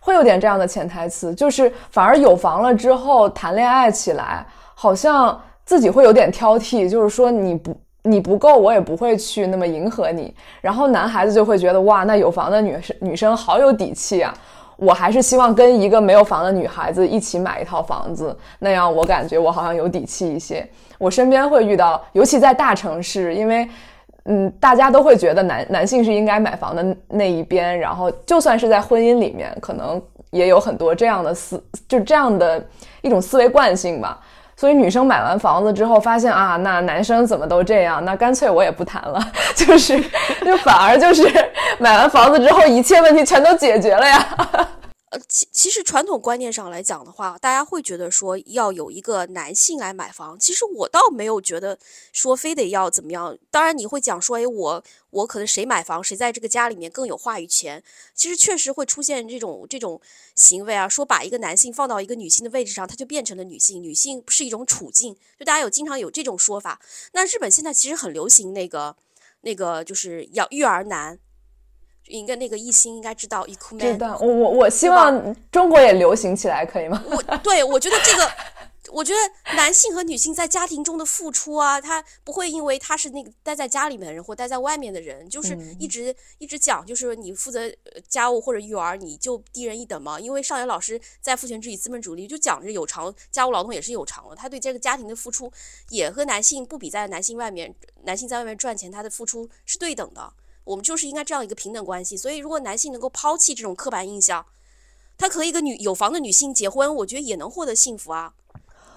会有点这样的潜台词，就是反而有房了之后谈恋爱起来，好像自己会有点挑剔，就是说你不。你不够，我也不会去那么迎合你。然后男孩子就会觉得哇，那有房的女生女生好有底气啊！我还是希望跟一个没有房的女孩子一起买一套房子，那样我感觉我好像有底气一些。我身边会遇到，尤其在大城市，因为嗯，大家都会觉得男男性是应该买房的那一边。然后就算是在婚姻里面，可能也有很多这样的思，就这样的一种思维惯性吧。所以女生买完房子之后，发现啊，那男生怎么都这样，那干脆我也不谈了，<laughs> 就是，就反而就是买完房子之后，一切问题全都解决了呀。其其实传统观念上来讲的话，大家会觉得说要有一个男性来买房。其实我倒没有觉得说非得要怎么样。当然你会讲说，哎，我我可能谁买房，谁在这个家里面更有话语权。其实确实会出现这种这种行为啊，说把一个男性放到一个女性的位置上，他就变成了女性。女性是一种处境，就大家有经常有这种说法。那日本现在其实很流行那个那个就是要育儿男。应该那个艺兴应该知道，知道我我我希望中国也流行起来，可以吗？我对我觉得这个，我觉得男性和女性在家庭中的付出啊，他不会因为他是那个待在家里面的人或待在外面的人，就是一直一直讲，就是你负责家务或者育儿，你就低人一等嘛？因为上野老师在《父权制与资本主义》就讲着有偿家务劳动也是有偿的，他对这个家庭的付出也和男性不比，在男性外面，男性在外面赚钱，他的付出是对等的。我们就是应该这样一个平等关系，所以如果男性能够抛弃这种刻板印象，他和一个女有房的女性结婚，我觉得也能获得幸福啊。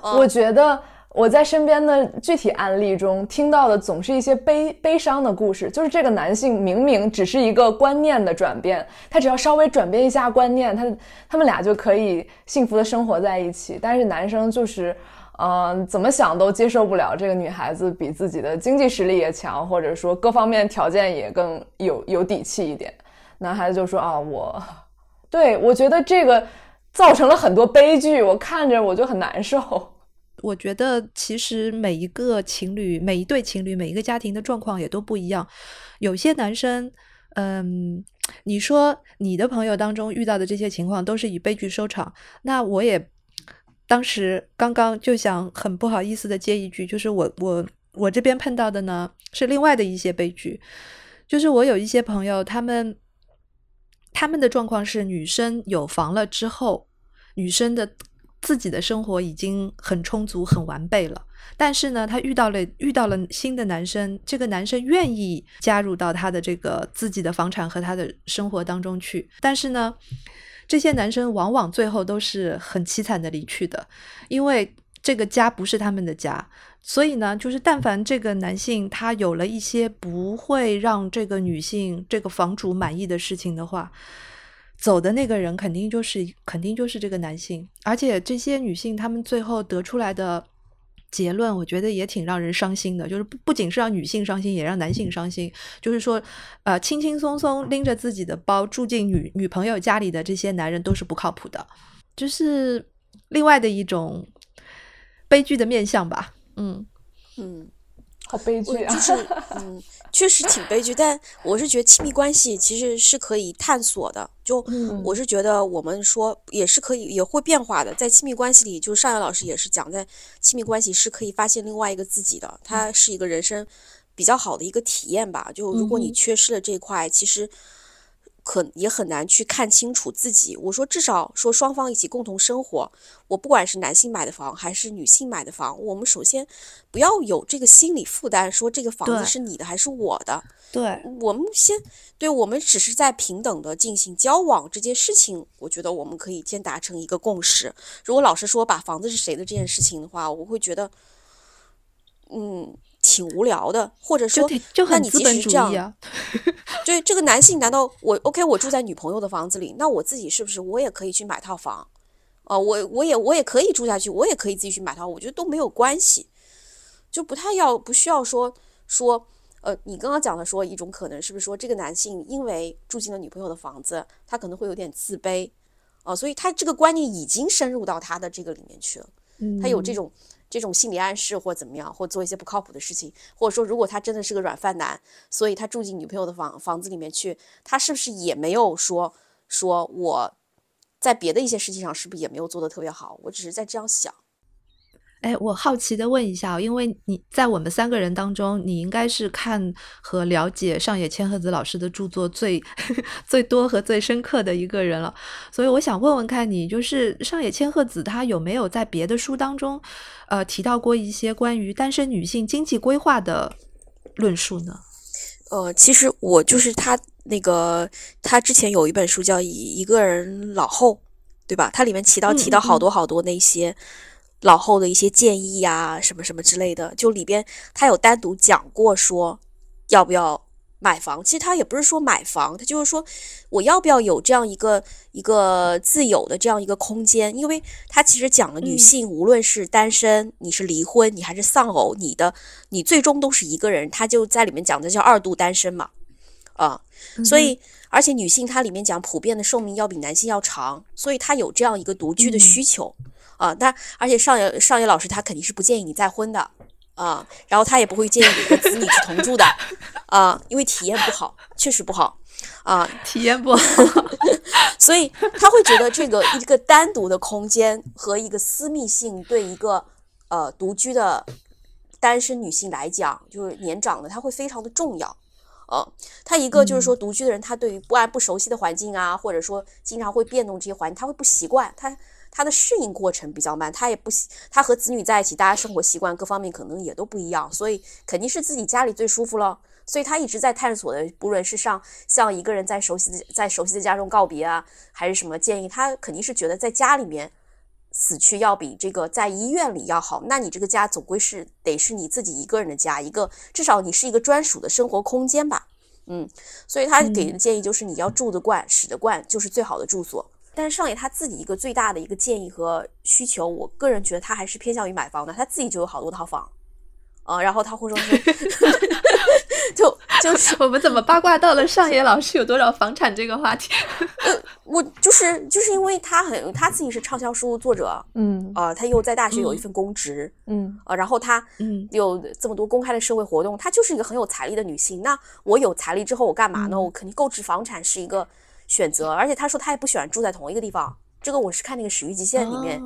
我觉得我在身边的具体案例中听到的总是一些悲悲伤的故事，就是这个男性明明只是一个观念的转变，他只要稍微转变一下观念，他他们俩就可以幸福的生活在一起，但是男生就是。嗯，怎么想都接受不了这个女孩子比自己的经济实力也强，或者说各方面条件也更有有底气一点。男孩子就说啊，我，对我觉得这个造成了很多悲剧，我看着我就很难受。<laughs> 我觉得其实每一个情侣、每一对情侣、每一个家庭的状况也都不一样。有些男生，嗯，你说你的朋友当中遇到的这些情况都是以悲剧收场，那我也。当时刚刚就想很不好意思的接一句，就是我我我这边碰到的呢是另外的一些悲剧，就是我有一些朋友，他们他们的状况是女生有房了之后，女生的自己的生活已经很充足很完备了，但是呢，她遇到了遇到了新的男生，这个男生愿意加入到她的这个自己的房产和她的生活当中去，但是呢。这些男生往往最后都是很凄惨的离去的，因为这个家不是他们的家，所以呢，就是但凡这个男性他有了一些不会让这个女性、这个房主满意的事情的话，走的那个人肯定就是肯定就是这个男性，而且这些女性她们最后得出来的。结论我觉得也挺让人伤心的，就是不不仅是让女性伤心，也让男性伤心。就是说，呃，轻轻松松拎着自己的包住进女女朋友家里的这些男人都是不靠谱的，就是另外的一种悲剧的面相吧。嗯嗯。好悲剧啊！就是，嗯，确实挺悲剧。但我是觉得亲密关系其实是可以探索的。就我是觉得我们说也是可以，也会变化的。在亲密关系里，就是上野老师也是讲，在亲密关系是可以发现另外一个自己的。它是一个人生比较好的一个体验吧。就如果你缺失了这块，其实。可也很难去看清楚自己。我说，至少说双方一起共同生活，我不管是男性买的房还是女性买的房，我们首先不要有这个心理负担，说这个房子是你的还是我的。对，我们先，对我们只是在平等的进行交往这件事情，我觉得我们可以先达成一个共识。如果老是说把房子是谁的这件事情的话，我会觉得，嗯。挺无聊的，或者说，那你即使这样，<laughs> 对这个男性，难道我 OK？我住在女朋友的房子里，那我自己是不是我也可以去买套房？啊，我我也我也可以住下去，我也可以自己去买套，我觉得都没有关系，就不太要不需要说说，呃，你刚刚讲的说一种可能是不是说这个男性因为住进了女朋友的房子，他可能会有点自卑，啊，所以他这个观念已经深入到他的这个里面去了，他有这种。这种心理暗示或怎么样，或做一些不靠谱的事情，或者说，如果他真的是个软饭男，所以他住进女朋友的房房子里面去，他是不是也没有说说我在别的一些事情上是不是也没有做的特别好？我只是在这样想。哎，我好奇的问一下，因为你在我们三个人当中，你应该是看和了解上野千鹤子老师的著作最 <laughs> 最多和最深刻的一个人了，所以我想问问看你，就是上野千鹤子她有没有在别的书当中，呃，提到过一些关于单身女性经济规划的论述呢？呃，其实我就是他那个，他之前有一本书叫《一一个人老后》，对吧？它里面提到提到好多好多那些。老后的一些建议呀，什么什么之类的，就里边他有单独讲过说要不要买房。其实他也不是说买房，他就是说我要不要有这样一个一个自由的这样一个空间。因为他其实讲了女性，无论是单身，你是离婚，你还是丧偶，你的你最终都是一个人。他就在里面讲的叫二度单身嘛，啊，所以而且女性她里面讲普遍的寿命要比男性要长，所以她有这样一个独居的需求。啊，但而且上野上野老师他肯定是不建议你再婚的，啊，然后他也不会建议你和子女去同住的，啊，因为体验不好，确实不好，啊，<laughs> 体验不好，<laughs> 所以他会觉得这个一个单独的空间和一个私密性对一个呃独居的单身女性来讲，就是年长的，他会非常的重要，呃，他一个就是说独居的人，他对于不安不熟悉的环境啊，或者说经常会变动这些环境，他会不习惯，他。他的适应过程比较慢，他也不，他和子女在一起，大家生活习惯各方面可能也都不一样，所以肯定是自己家里最舒服了。所以他一直在探索的，不论是上像一个人在熟悉的在熟悉的家中告别啊，还是什么建议，他肯定是觉得在家里面死去要比这个在医院里要好。那你这个家总归是得是你自己一个人的家，一个至少你是一个专属的生活空间吧。嗯，所以他给的建议就是你要住得惯、使得惯，就是最好的住所。但是上野他自己一个最大的一个建议和需求，我个人觉得他还是偏向于买房的。他自己就有好多套房，啊，然后他会说，<laughs> 就就是 <laughs> 我们怎么八卦到了上野老师有多少房产这个话题？呃，我就是就是因为他很他自己是畅销书作者，嗯，啊，他又在大学有一份公职，嗯，啊，然后他嗯有这么多公开的社会活动，她就是一个很有财力的女性。那我有财力之后我干嘛呢？我肯定购置房产是一个。选择，而且他说他也不喜欢住在同一个地方。这个我是看那个《始于极限》里面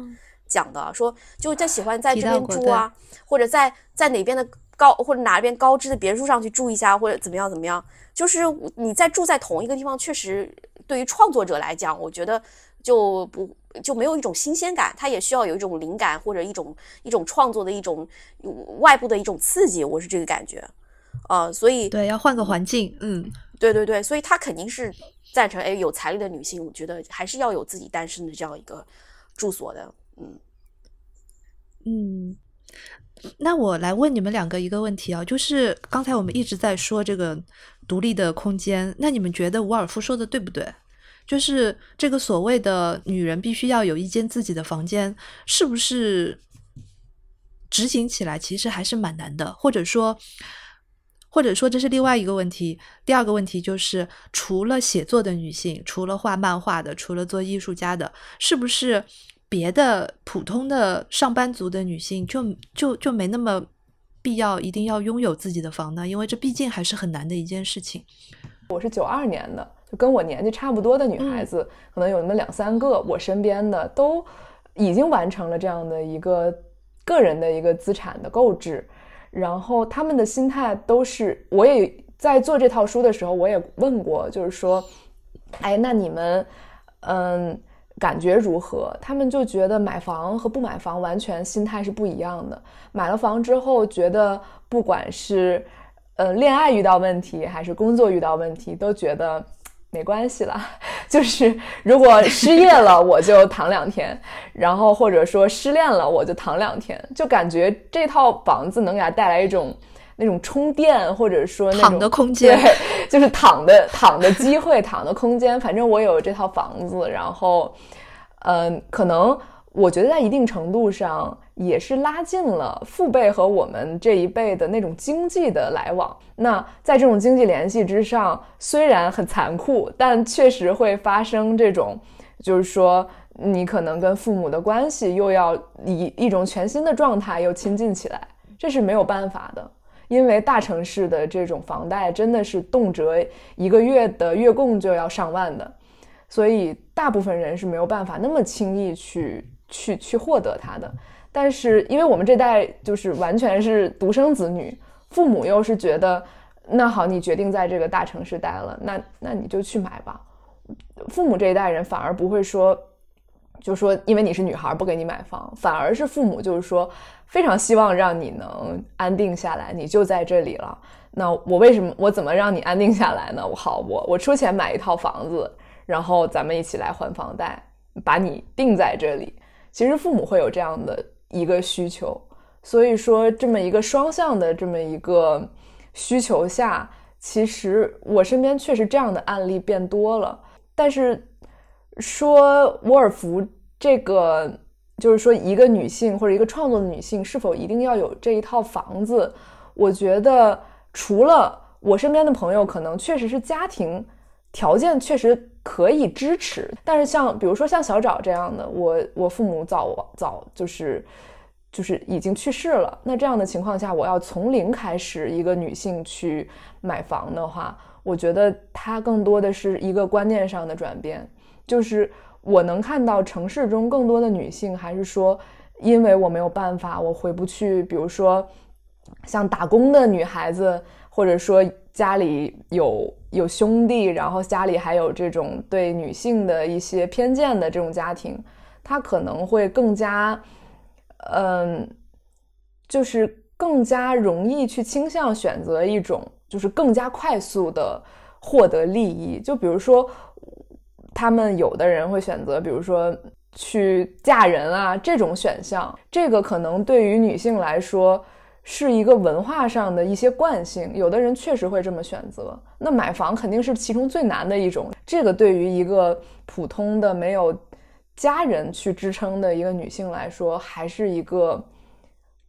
讲的，说就在喜欢在这边住啊，或者在在哪边的高或者哪边高知的别墅上去住一下，或者怎么样怎么样。就是你在住在同一个地方，确实对于创作者来讲，我觉得就不就没有一种新鲜感。他也需要有一种灵感或者一种一种创作的一种外部的一种刺激。我是这个感觉，呃，所以对要换个环境，嗯，对对对，所以他肯定是。赞成哎，有财力的女性，我觉得还是要有自己单身的这样一个住所的，嗯嗯。那我来问你们两个一个问题啊，就是刚才我们一直在说这个独立的空间，那你们觉得伍尔夫说的对不对？就是这个所谓的女人必须要有一间自己的房间，是不是执行起来其实还是蛮难的，或者说？或者说这是另外一个问题。第二个问题就是，除了写作的女性，除了画漫画的，除了做艺术家的，是不是别的普通的上班族的女性就就就没那么必要一定要拥有自己的房呢？因为这毕竟还是很难的一件事情。我是九二年的，就跟我年纪差不多的女孩子，可能有那么两三个，我身边的都已经完成了这样的一个个人的一个资产的购置。然后他们的心态都是，我也在做这套书的时候，我也问过，就是说，哎，那你们，嗯，感觉如何？他们就觉得买房和不买房完全心态是不一样的。买了房之后，觉得不管是，呃，恋爱遇到问题，还是工作遇到问题，都觉得。没关系啦，<laughs> 就是如果失业了，我就躺两天；然后或者说失恋了，我就躺两天。就感觉这套房子能给他带来一种那种充电，或者说那种躺的空间，对，就是躺的躺的机会，躺的空间。反正我有这套房子，然后，嗯，可能我觉得在一定程度上。也是拉近了父辈和我们这一辈的那种经济的来往。那在这种经济联系之上，虽然很残酷，但确实会发生这种，就是说你可能跟父母的关系又要以一种全新的状态又亲近起来，这是没有办法的。因为大城市的这种房贷真的是动辄一个月的月供就要上万的，所以大部分人是没有办法那么轻易去去去获得它的。但是因为我们这代就是完全是独生子女，父母又是觉得，那好，你决定在这个大城市待了，那那你就去买吧。父母这一代人反而不会说，就说因为你是女孩不给你买房，反而是父母就是说非常希望让你能安定下来，你就在这里了。那我为什么我怎么让你安定下来呢？我好，我我出钱买一套房子，然后咱们一起来还房贷，把你定在这里。其实父母会有这样的一个需求，所以说这么一个双向的这么一个需求下，其实我身边确实这样的案例变多了。但是说沃尔夫这个，就是说一个女性或者一个创作的女性是否一定要有这一套房子？我觉得除了我身边的朋友，可能确实是家庭条件确实可以支持，但是像比如说像小找这样的，我我父母早早就是就是已经去世了，那这样的情况下，我要从零开始一个女性去买房的话。我觉得它更多的是一个观念上的转变，就是我能看到城市中更多的女性，还是说，因为我没有办法，我回不去，比如说像打工的女孩子，或者说家里有有兄弟，然后家里还有这种对女性的一些偏见的这种家庭，他可能会更加，嗯，就是更加容易去倾向选择一种。就是更加快速的获得利益，就比如说，他们有的人会选择，比如说去嫁人啊这种选项，这个可能对于女性来说是一个文化上的一些惯性，有的人确实会这么选择。那买房肯定是其中最难的一种，这个对于一个普通的没有家人去支撑的一个女性来说，还是一个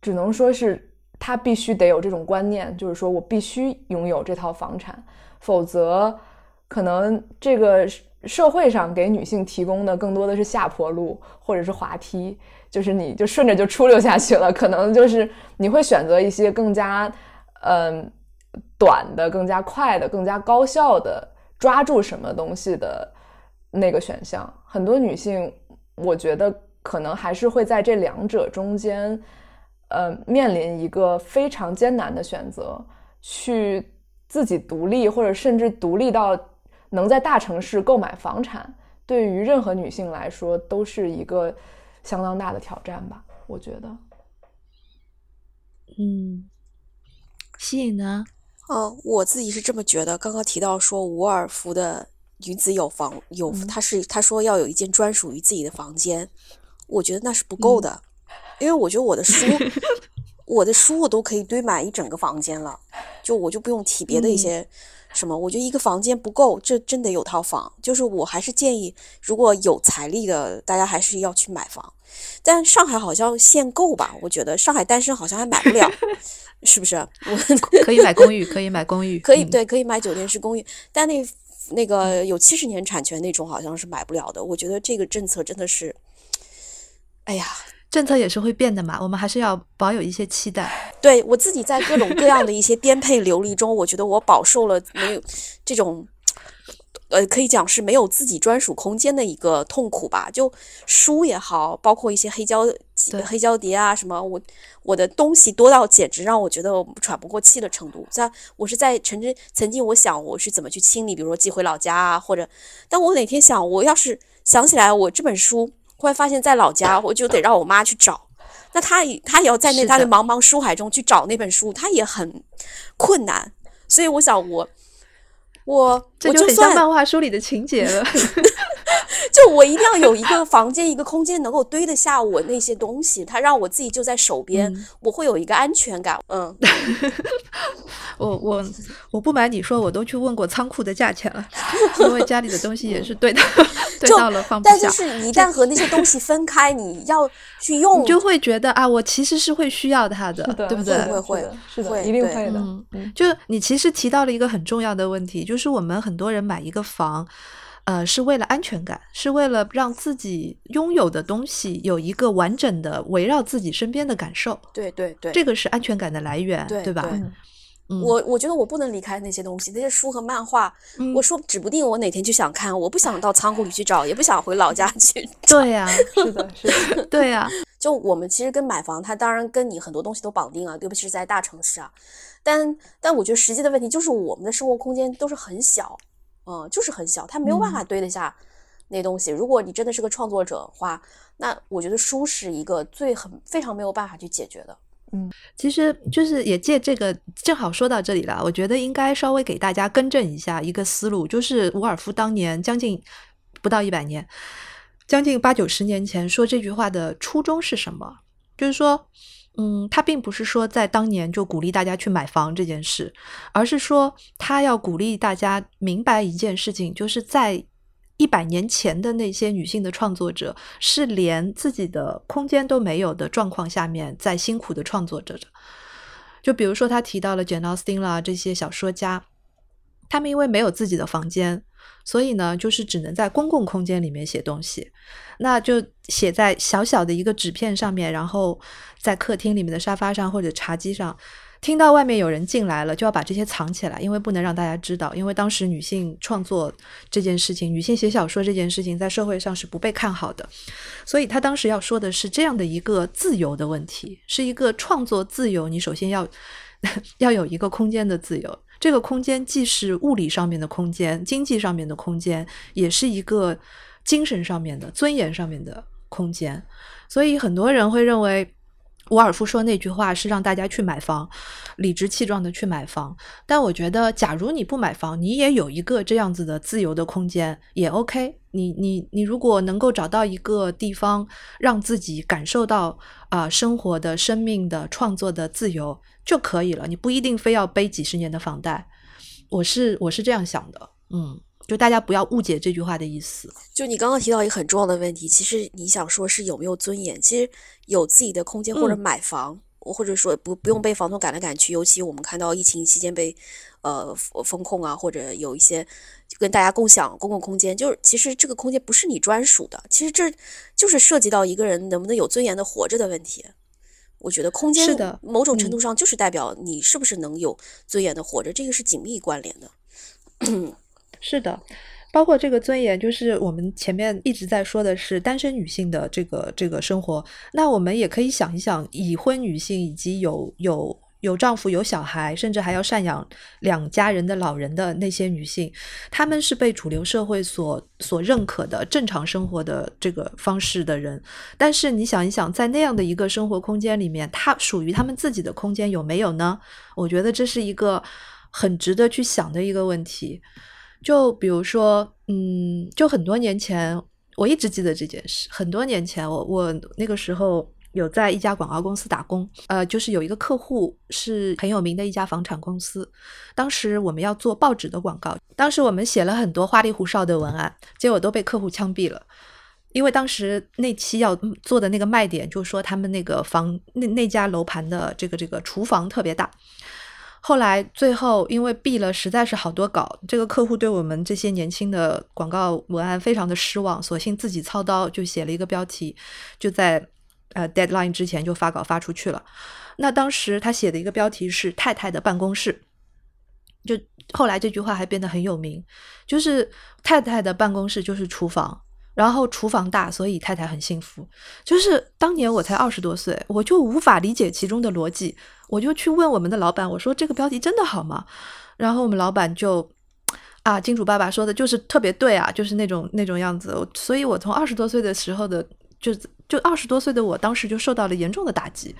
只能说是。她必须得有这种观念，就是说我必须拥有这套房产，否则可能这个社会上给女性提供的更多的是下坡路或者是滑梯，就是你就顺着就出溜下去了，可能就是你会选择一些更加嗯短的、更加快的、更加高效的抓住什么东西的那个选项。很多女性，我觉得可能还是会在这两者中间。呃，面临一个非常艰难的选择，去自己独立，或者甚至独立到能在大城市购买房产，对于任何女性来说都是一个相当大的挑战吧？我觉得。嗯，吸引呢？哦，我自己是这么觉得。刚刚提到说，伍尔夫的女子有房有，他是他说要有一间专属于自己的房间，我觉得那是不够的。因为我觉得我的书，<laughs> 我的书我都可以堆满一整个房间了，就我就不用提别的一些什么。我觉得一个房间不够，这真得有套房。就是我还是建议，如果有财力的，大家还是要去买房。但上海好像限购吧？我觉得上海单身好像还买不了，<laughs> 是不是？<laughs> 我可以买公寓，可以买公寓，可以对，可以买酒店式公寓。但那那个有七十年产权那种好像是买不了的。我觉得这个政策真的是，哎呀。政策也是会变的嘛，我们还是要保有一些期待。<laughs> 对我自己在各种各样的一些颠沛流离中，我觉得我饱受了没有这种，呃，可以讲是没有自己专属空间的一个痛苦吧。就书也好，包括一些黑胶黑胶碟啊什么，我我的东西多到简直让我觉得喘不过气的程度。在我是在曾经曾经我想我是怎么去清理，比如说寄回老家啊，或者，但我哪天想我要是想起来我这本书。忽然发现，在老家，我就得让我妈去找。那她也，她也要在那她的茫茫书海中去找那本书，她也很困难。所以我想，我，我，这就很像漫画书里的情节了。<laughs> <laughs> 就我一定要有一个房间，一个空间能够堆得下我那些东西，它让我自己就在手边，我会有一个安全感。嗯，<laughs> 我我我不瞒你说，我都去问过仓库的价钱了，<laughs> 因为家里的东西也是堆的堆到了放不下。但是，一旦和那些东西分开，你要去用，你就会觉得啊，我其实是会需要它的，对不对？会会是的，一定会的。嗯就你其实提到了一个很重要的问题，就是我们很多人买一个房。呃，是为了安全感，是为了让自己拥有的东西有一个完整的围绕自己身边的感受。对对对，这个是安全感的来源，对吧？我我觉得我不能离开那些东西，那些书和漫画。嗯我说指不定我哪天就想看，我不想到仓库里去找，也不想回老家去。<laughs> 对呀、<laughs> 是的，是的，<laughs> 对呀、就我们其实跟买房，它当然跟你很多东西都绑定啊，尤其是在大城市啊。但但我觉得实际的问题就是我们的生活空间都是很小，嗯，就是很小，他没有办法堆得下那东西。如果你真的是个创作者的话，那我觉得书是一个最很非常没有办法去解决的。嗯其实就是也借这个，正好说到这里了，我觉得应该稍微给大家更正一下一个思路，就是伍尔夫当年将近不到一百年，将近八九十年前说这句话的初衷是什么？就是说，嗯，他并不是说在当年就鼓励大家去买房这件事，而是说他要鼓励大家明白一件事情，就是在一百年前的那些女性的创作者，是连自己的空间都没有的状况下面，在辛苦的创作着。就比如说，他提到了简奥斯汀啦这些小说家，他们因为没有自己的房间，所以呢，就是只能在公共空间里面写东西，那就写在小小的一个纸片上面，然后在客厅里面的沙发上或者茶几上。听到外面有人进来了，就要把这些藏起来，因为不能让大家知道。因为当时女性创作这件事情，女性写小说这件事情，在社会上是不被看好的。所以他当时要说的是这样的一个自由的问题，是一个创作自由。你首先要 <laughs> 要有一个空间的自由，这个空间既是物理上面的空间，经济上面的空间，也是一个精神上面的尊严上面的空间。所以很多人会认为。伍尔夫说那句话是让大家去买房，理直气壮的去买房。但我觉得，假如你不买房，你也有一个这样子的自由的空间，也 OK 你。你你如果能够找到一个地方，让自己感受到啊、生活的、生命的、创作的自由就可以了。你不一定非要背几十年的房贷。我是我是这样想的，嗯。就大家不要误解这句话的意思。就你刚刚提到一个很重要的问题，其实你想说是有没有尊严？其实有自己的空间或者买房，嗯、或者说不不用被房东赶来赶去。尤其我们看到疫情期间被呃封控啊，或者有一些跟大家共享公共空间，就是其实这个空间不是你专属的。其实这就是涉及到一个人能不能有尊严的活着的问题。我觉得空间是的，某种程度上就是代表你是不是能有尊严的活着，嗯、这个是紧密关联的。<coughs> 是的，包括这个尊严，就是我们前面一直在说的是单身女性的这个这个生活。那我们也可以想一想，已婚女性以及有有有丈夫、有小孩，甚至还要赡养两家人的老人的那些女性，她们是被主流社会所所认可的正常生活的这个方式的人。但是你想一想，在那样的一个生活空间里面，她属于她们自己的空间有没有呢？我觉得这是一个很值得去想的一个问题。就比如说，嗯，就很多年前，我一直记得这件事。很多年前，我我那个时候有在一家广告公司打工，呃，就是有一个客户是很有名的一家房产公司。当时我们要做报纸的广告，当时我们写了很多花里胡哨的文案，结果都被客户枪毙了。因为当时那期要做的那个卖点，就是说他们那个房那那家楼盘的这个这个厨房特别大。后来最后因为毙了，实在是好多稿，这个客户对我们这些年轻的广告文案非常的失望，索性自己操刀就写了一个标题，就在呃 deadline 之前就发稿发出去了。那当时他写的一个标题是“太太的办公室”，就后来这句话还变得很有名，就是太太的办公室就是厨房。然后厨房大，所以太太很幸福。就是当年我才二十多岁，我就无法理解其中的逻辑，我就去问我们的老板，我说这个标题真的好吗？然后我们老板就啊，金主爸爸说的就是特别对啊，就是那种那种样子。所以我从二十多岁的时候的，就就二十多岁的我当时就受到了严重的打击。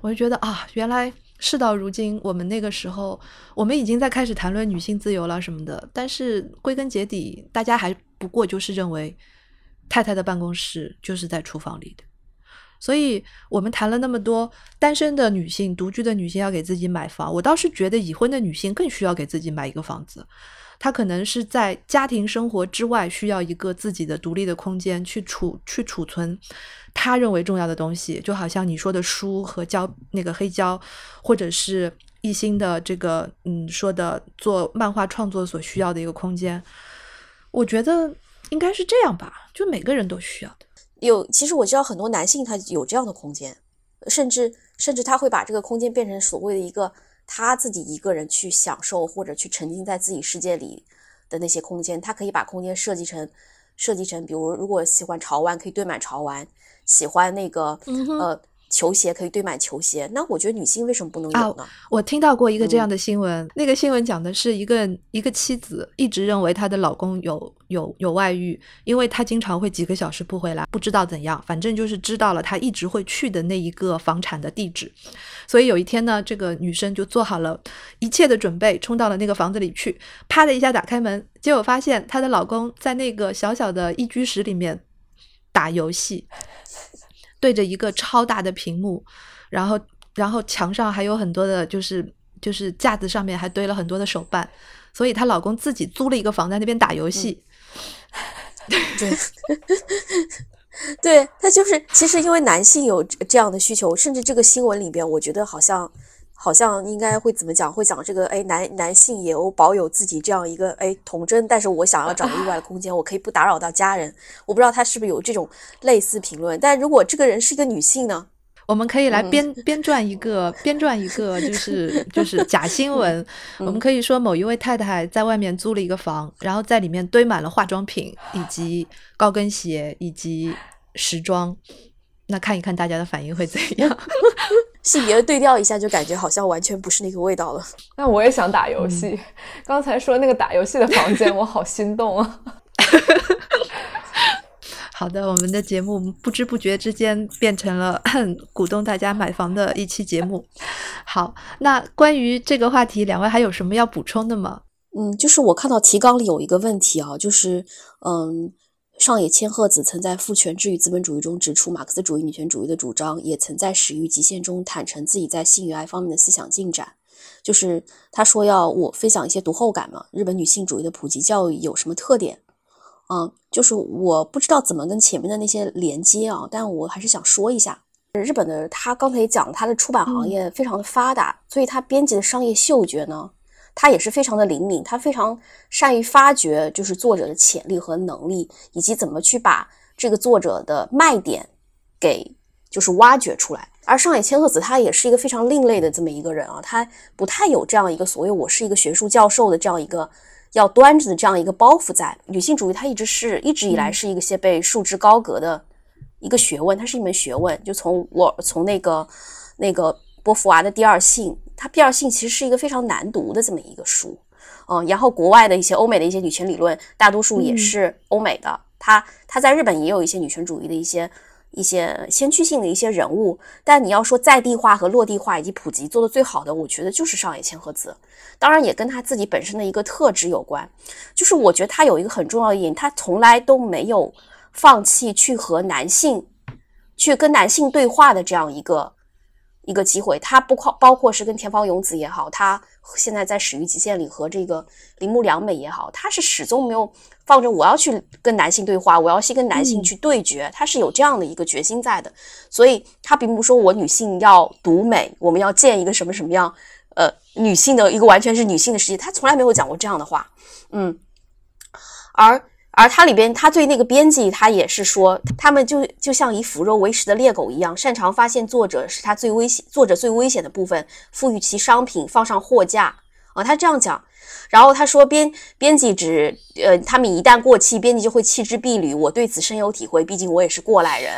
我就觉得啊，原来事到如今，我们那个时候我们已经在开始谈论女性自由了什么的，但是归根结底，大家还不过就是认为。太太的办公室就是在厨房里的，所以我们谈了那么多单身的女性、独居的女性要给自己买房，我倒是觉得已婚的女性更需要给自己买一个房子。她可能是在家庭生活之外需要一个自己的独立的空间去储去储存她认为重要的东西，就好像你说的书和胶那个黑胶，或者是一心的这个嗯说的做漫画创作所需要的一个空间。我觉得。应该是这样吧，就每个人都需要的。有，其实我知道很多男性他有这样的空间，甚至甚至他会把这个空间变成所谓的一个他自己一个人去享受或者去沉浸在自己世界里的那些空间，他可以把空间设计成设计成，比如如果喜欢潮玩，可以堆满潮玩；喜欢那个呃。球鞋可以堆满球鞋，那我觉得女性为什么不能有呢？我听到过一个这样的新闻，那个新闻讲的是一个一个妻子一直认为她的老公有有有外遇，因为她经常会几个小时不回来，不知道怎样，反正就是知道了她一直会去的那一个房产的地址，所以有一天呢，这个女生就做好了一切的准备，冲到了那个房子里去，啪的一下打开门，结果发现她的老公在那个小小的一居室里面打游戏。对着一个超大的屏幕，然后，然后墙上还有很多的，就是就是架子上面还堆了很多的手办，所以她老公自己租了一个房在那边打游戏。<laughs> 对，<laughs> 对他就是，其实因为男性有这样的需求，甚至这个新闻里边，我觉得好像。好像应该会怎么讲？会讲这个，哎，男男性也有保有自己这样一个哎童真，但是我想要找个意外的空间，我可以不打扰到家人。我不知道他是不是有这种类似评论。但如果这个人是一个女性呢？我们可以来编编撰一个编撰一个，就是 <laughs> 就是假新闻。我们可以说某一位太太在外面租了一个房，然后在里面堆满了化妆品以及高跟鞋以及时装。那看一看大家的反应会怎样？<laughs> 性别对调一下，就感觉好像完全不是那个味道了。<laughs> 那我也想打游戏。<laughs> 刚才说那个打游戏的房间，<laughs> 我好心动啊！好的，我们的节目不知不觉之间变成了 <clears throat> 鼓动大家买房的一期节目。好，那关于这个话题，两位还有什么要补充的吗？嗯，就是我看到提纲里有一个问题啊，就是嗯。上野千鹤子曾在《父权制与资本主义》中指出，马克思主义女权主义的主张也曾在《始于极限》中坦诚自己在性与爱方面的思想进展。就是他说要我分享一些读后感嘛。日本女性主义的普及教育有什么特点？嗯，就是我不知道怎么跟前面的那些连接啊，但我还是想说一下，日本的他刚才也讲，他的出版行业非常的发达，所以他编辑的商业嗅觉呢。他也是非常的灵敏，他非常善于发掘就是作者的潜力和能力，以及怎么去把这个作者的卖点给就是挖掘出来。而上野千鹤子他也是一个非常另类的这么一个人啊，他不太有这样一个所谓我是一个学术教授的这样一个要端着的这样一个包袱在。女性主义它一直是一直以来是一个些被束之高阁的一个学问，它是一门学问。就从我从那个那个波伏娃的《第二性》。它第二性其实是一个非常难读的这么一个书，嗯，然后国外的一些欧美的一些女权理论，大多数也是欧美的。它它在日本也有一些女权主义的一些一些先驱性的一些人物，但你要说在地化和落地化以及普及做的最好的，我觉得就是上野千鹤子。当然也跟她自己本身的一个特质有关，就是我觉得她有一个很重要的一点，她从来都没有放弃去和男性去跟男性对话的这样一个。一个机会，他不包包括是跟田方勇子也好，他现在在《始于极限》里和这个铃木良美也好，他是始终没有放着我要去跟男性对话，我要去跟男性去对决，他是有这样的一个决心在的。所以，他并不说我女性要独美，我们要建一个什么什么样，呃，女性的一个完全是女性的世界，他从来没有讲过这样的话。嗯，而。而它里边，他对那个编辑，他也是说，他们就就像以腐肉为食的猎狗一样，擅长发现作者是他最危险，作者最危险的部分，赋予其商品，放上货架。啊，他这样讲。然后他说，编编辑只，呃，他们一旦过气，编辑就会弃之敝履。我对此深有体会，毕竟我也是过来人。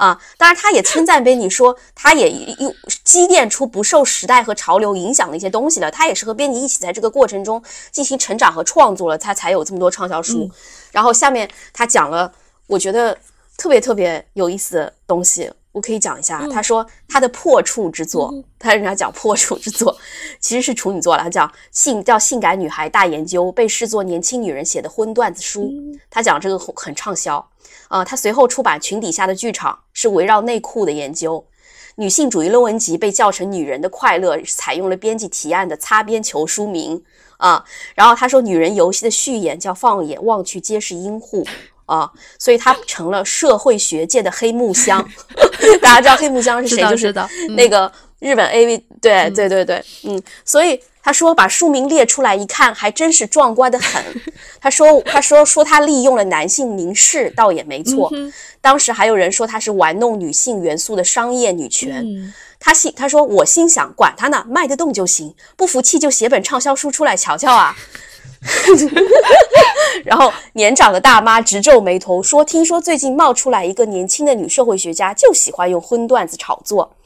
啊，当然，他也称赞编辑说，他也又积淀出不受时代和潮流影响的一些东西了。他也是和编辑一起在这个过程中进行成长和创作了，他才有这么多畅销书。然后下面他讲了，我觉得特别特别有意思的东西，我可以讲一下。他说他的破处之作，<laughs> 他人家讲破处之作其实是处女座了。他讲性叫《性感女孩大研究》，被视作年轻女人写的荤段子书。他讲这个很畅销。啊，他随后出版《裙底下的剧场》，是围绕内裤的研究。女性主义论文集被叫成《女人的快乐》，采用了编辑提案的擦边球书名。啊，然后他说，《女人游戏》的序言叫“放眼望去皆是阴户”。啊，所以他成了社会学界的黑木香。<laughs> 大家知道黑木香是谁？就是那个日本 AV。对对对对，嗯，所以他说把书名列出来一看，还真是壮观的很。<laughs> 他说他说说他利用了男性凝视，倒也没错。当时还有人说他是玩弄女性元素的商业女权。他心他说我心想，管他呢，卖得动就行，不服气就写本畅销书出来瞧瞧啊。<laughs> 然后年长的大妈直皱眉头说：“听说最近冒出来一个年轻的女社会学家，就喜欢用荤段子炒作。”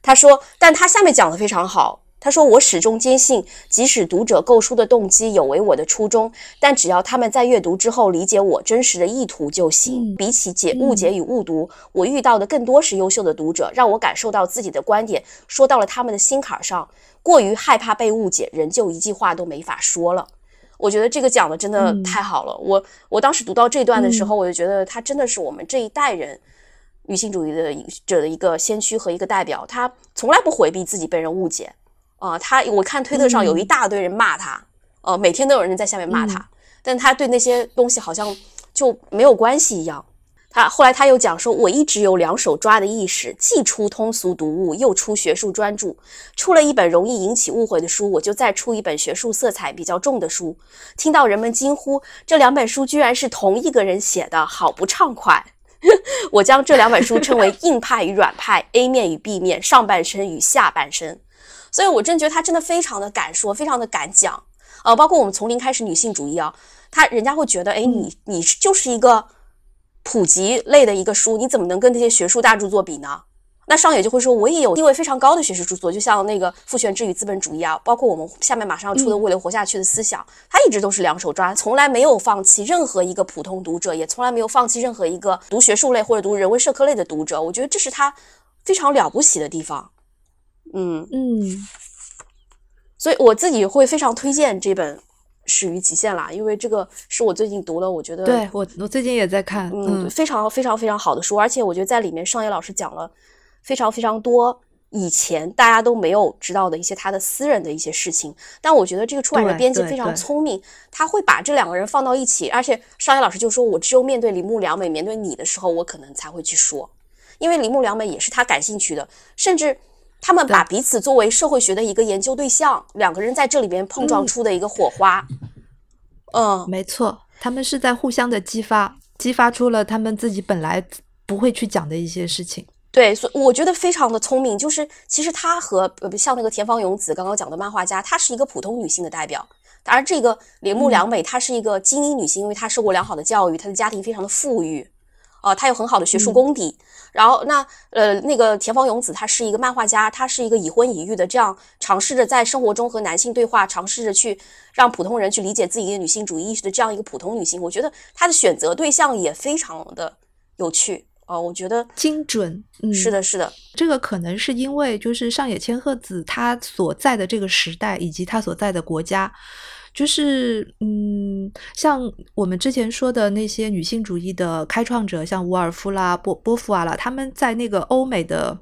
她说：“但她下面讲的非常好。她说我始终坚信，即使读者购书的动机有违我的初衷，但只要他们在阅读之后理解我真实的意图就行。比起解误解与误读，我遇到的更多是优秀的读者，让我感受到自己的观点说到了他们的心坎上。过于害怕被误解，人就一句话都没法说了。”我觉得这个讲的真的太好了。我我当时读到这段的时候，我就觉得他真的是我们这一代人女性主义的者的一个先驱和一个代表。他从来不回避自己被人误解啊。他我看推特上有一大堆人骂他，呃，每天都有人在下面骂他，但他对那些东西好像就没有关系一样。他后来他又讲说，我一直有两手抓的意识，既出通俗读物，又出学术专著。出了一本容易引起误会的书，我就再出一本学术色彩比较重的书。听到人们惊呼这两本书居然是同一个人写的，好不畅快。<laughs> 我将这两本书称为硬派与软派，A 面与 B 面，上半身与下半身。所以，我真觉得他真的非常的敢说，非常的敢讲。呃，包括我们从零开始女性主义啊，他人家会觉得，哎，你你就是一个。普及类的一个书，你怎么能跟那些学术大著作比呢？那上野就会说，我也有地位非常高的学术著作，就像那个《父权制与资本主义》啊，包括我们下面马上要出的《为了活下去的思想》，他一直都是两手抓，从来没有放弃任何一个普通读者，也从来没有放弃任何一个读学术类或者读人文社科类的读者。我觉得这是他非常了不起的地方。嗯嗯，所以我自己会非常推荐这本。始于极限啦，因为这个是我最近读了，我觉得对我我最近也在看，嗯，非常非常非常好的书，而且我觉得在里面上野老师讲了非常非常多以前大家都没有知道的一些他的私人的一些事情。但我觉得这个出版社编辑非常聪明，他会把这两个人放到一起，而且上野老师就说：“我只有面对铃木良美，面对你的时候，我可能才会去说，因为铃木良美也是他感兴趣的，甚至。”他们把彼此作为社会学的一个研究对象，两个人在这里边碰撞出的一个火花。嗯，没错，他们是在互相的激发，激发出了他们自己本来不会去讲的一些事情。对，所以我觉得非常的聪明。就是其实他和像那个田方勇子刚刚讲的漫画家，她是一个普通女性的代表，而这个铃木良美她是一个精英女性，因为她受过良好的教育，她的家庭非常的富裕。呃，他有很好的学术功底，然后那呃，那个田方勇子他是一个漫画家，他是一个已婚已育的，这样尝试着在生活中和男性对话，尝试着去让普通人去理解自己的女性主义意识的这样一个普通女性，我觉得她的选择对象也非常的有趣哦，我觉得精准，是的，是的，这个可能是因为就是上野千鹤子她所在的这个时代以及她所在的国家。就是，嗯，像我们之前说的那些女性主义的开创者，像伍尔夫啦、波波伏娃啦，他们在那个欧美的，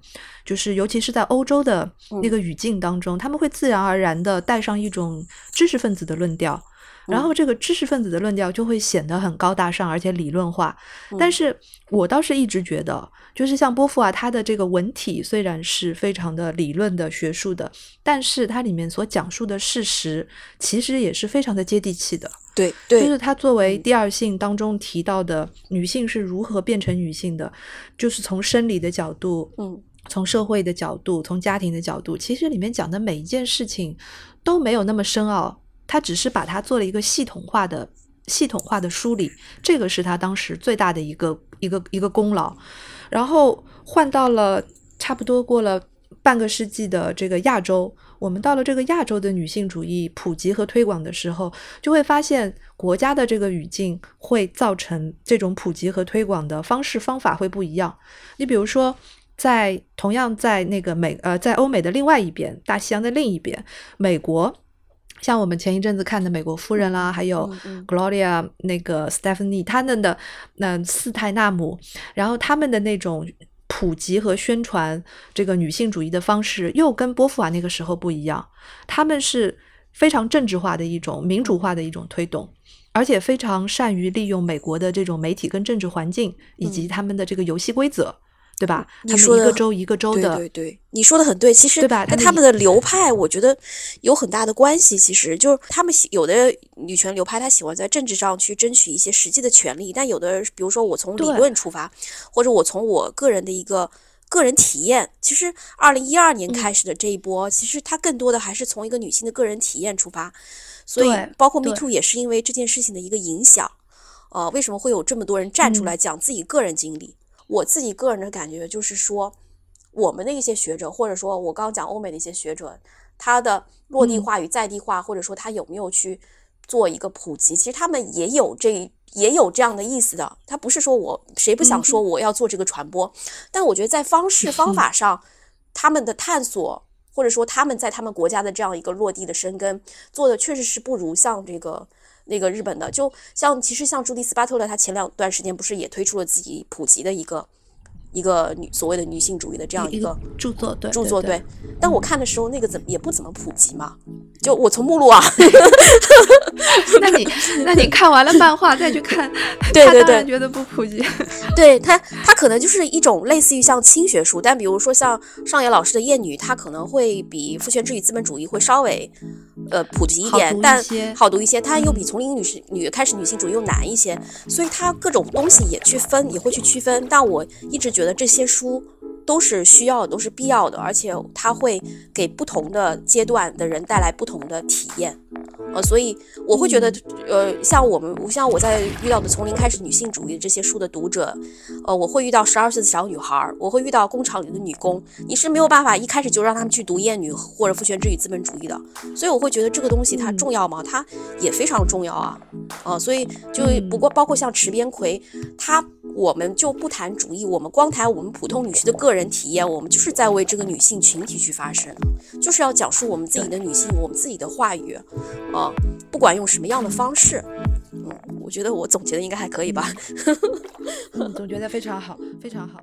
就是尤其是在欧洲的那个语境当中，他们会自然而然的带上一种知识分子的论调。然后这个知识分子的论调就会显得很高大上，而且理论化。但是我倒是一直觉得，就是像波伏娃，他的这个文体虽然是非常的理论的、学术的，但是它里面所讲述的事实，其实也是非常的接地气的。对，就是他作为第二性当中提到的女性是如何变成女性的，就是从生理的角度，嗯，从社会的角度，从家庭的角度，其实里面讲的每一件事情都没有那么深奥。他只是把它做了一个系统化的、系统化的梳理，这个是他当时最大的一个、一个、一个功劳。然后换到了差不多过了半个世纪的这个亚洲，我们到了这个亚洲的女性主义普及和推广的时候，就会发现国家的这个语境会造成这种普及和推广的方式方法会不一样。你比如说，在同样在那个美呃，在欧美的另外一边，大西洋的另一边，美国。像我们前一阵子看的《美国夫人》啦，还有 Gloria 那个 Stephanie 他们的那四泰纳姆，然后他们的那种普及和宣传这个女性主义的方式，又跟波伏娃那个时候不一样。他们是非常政治化的一种民主化的一种推动，而且非常善于利用美国的这种媒体跟政治环境以及他们的这个游戏规则。对吧？你说的他们一个州一个州的，对对对，你说的很对。其实对吧跟他们的流派，我觉得有很大的关系。其实就是他们喜有的女权流派，她喜欢在政治上去争取一些实际的权利，但有的，比如说我从理论出发，或者我从我个人的一个个人体验，其实二零一二年嗯开始的这一波，其实它更多的还是从一个女性的个人体验出发。所以包括 Me Too 也是因为这件事情的一个影响。呃，为什么会有这么多人站出嗯来讲自己个人经历？我自己个人的感觉就是说，我们的一些学者，或者说我刚刚讲欧美的一些学者，他的落地嗯化与在地化，或者说他有没有去做一个普及，其实他们也有这也有这样的意思的。他不是说我谁不想说我要做这个传播，但我觉得在方式方法 <laughs> 上，他们的探索。或者说他们在他们国家的这样一个落地的生根，做的确实是不如像这个那个日本的，就像其实像朱迪斯巴特勒，他前两段时间不是也推出了自己普及的一个一个女所谓的女性主义的这样一一个著作，对著作，对对。但我看的时候，那个怎么也不怎么普及嘛，就我从目录啊，<laughs> 那你那你看完了漫画再去看，<laughs> 对对对觉得不普及。<laughs> 对他，他可能就是一种类似于像轻学术，但比如说像上野老师的《厌女》，它可能会比《父权制与资本主义》会稍微呃普及一点但好读一些。它又比从零女士女开始女性主义又难一些，所以它各种东西也去分，也会去区分。但我一直觉得觉得这些书。都是需要，都是必要的，而且它会给不同的阶段的人带来不同的体验。呃，所以我会觉得，呃，像我们，像我在遇到的从零开始女性主义这些书的读者，呃，我会遇到十二岁的小女孩，我会遇到工厂里的女工，你是没有办法一开始就让他们去读厌女或者父权制与资本主义的，所以我会觉得这个东西它重要吗？它也非常重要啊，啊、所以就不过包括像池边葵，她我们就不谈主义，我们光谈我们普通女性的个人体验，我们就是在为这个女性群体去发声，就是要讲述我们自己的女性，我们自己的话语，啊，不管用什么样的方式，嗯，我觉得我总结的应该还可以吧，<laughs> 总结的非常好，非常好。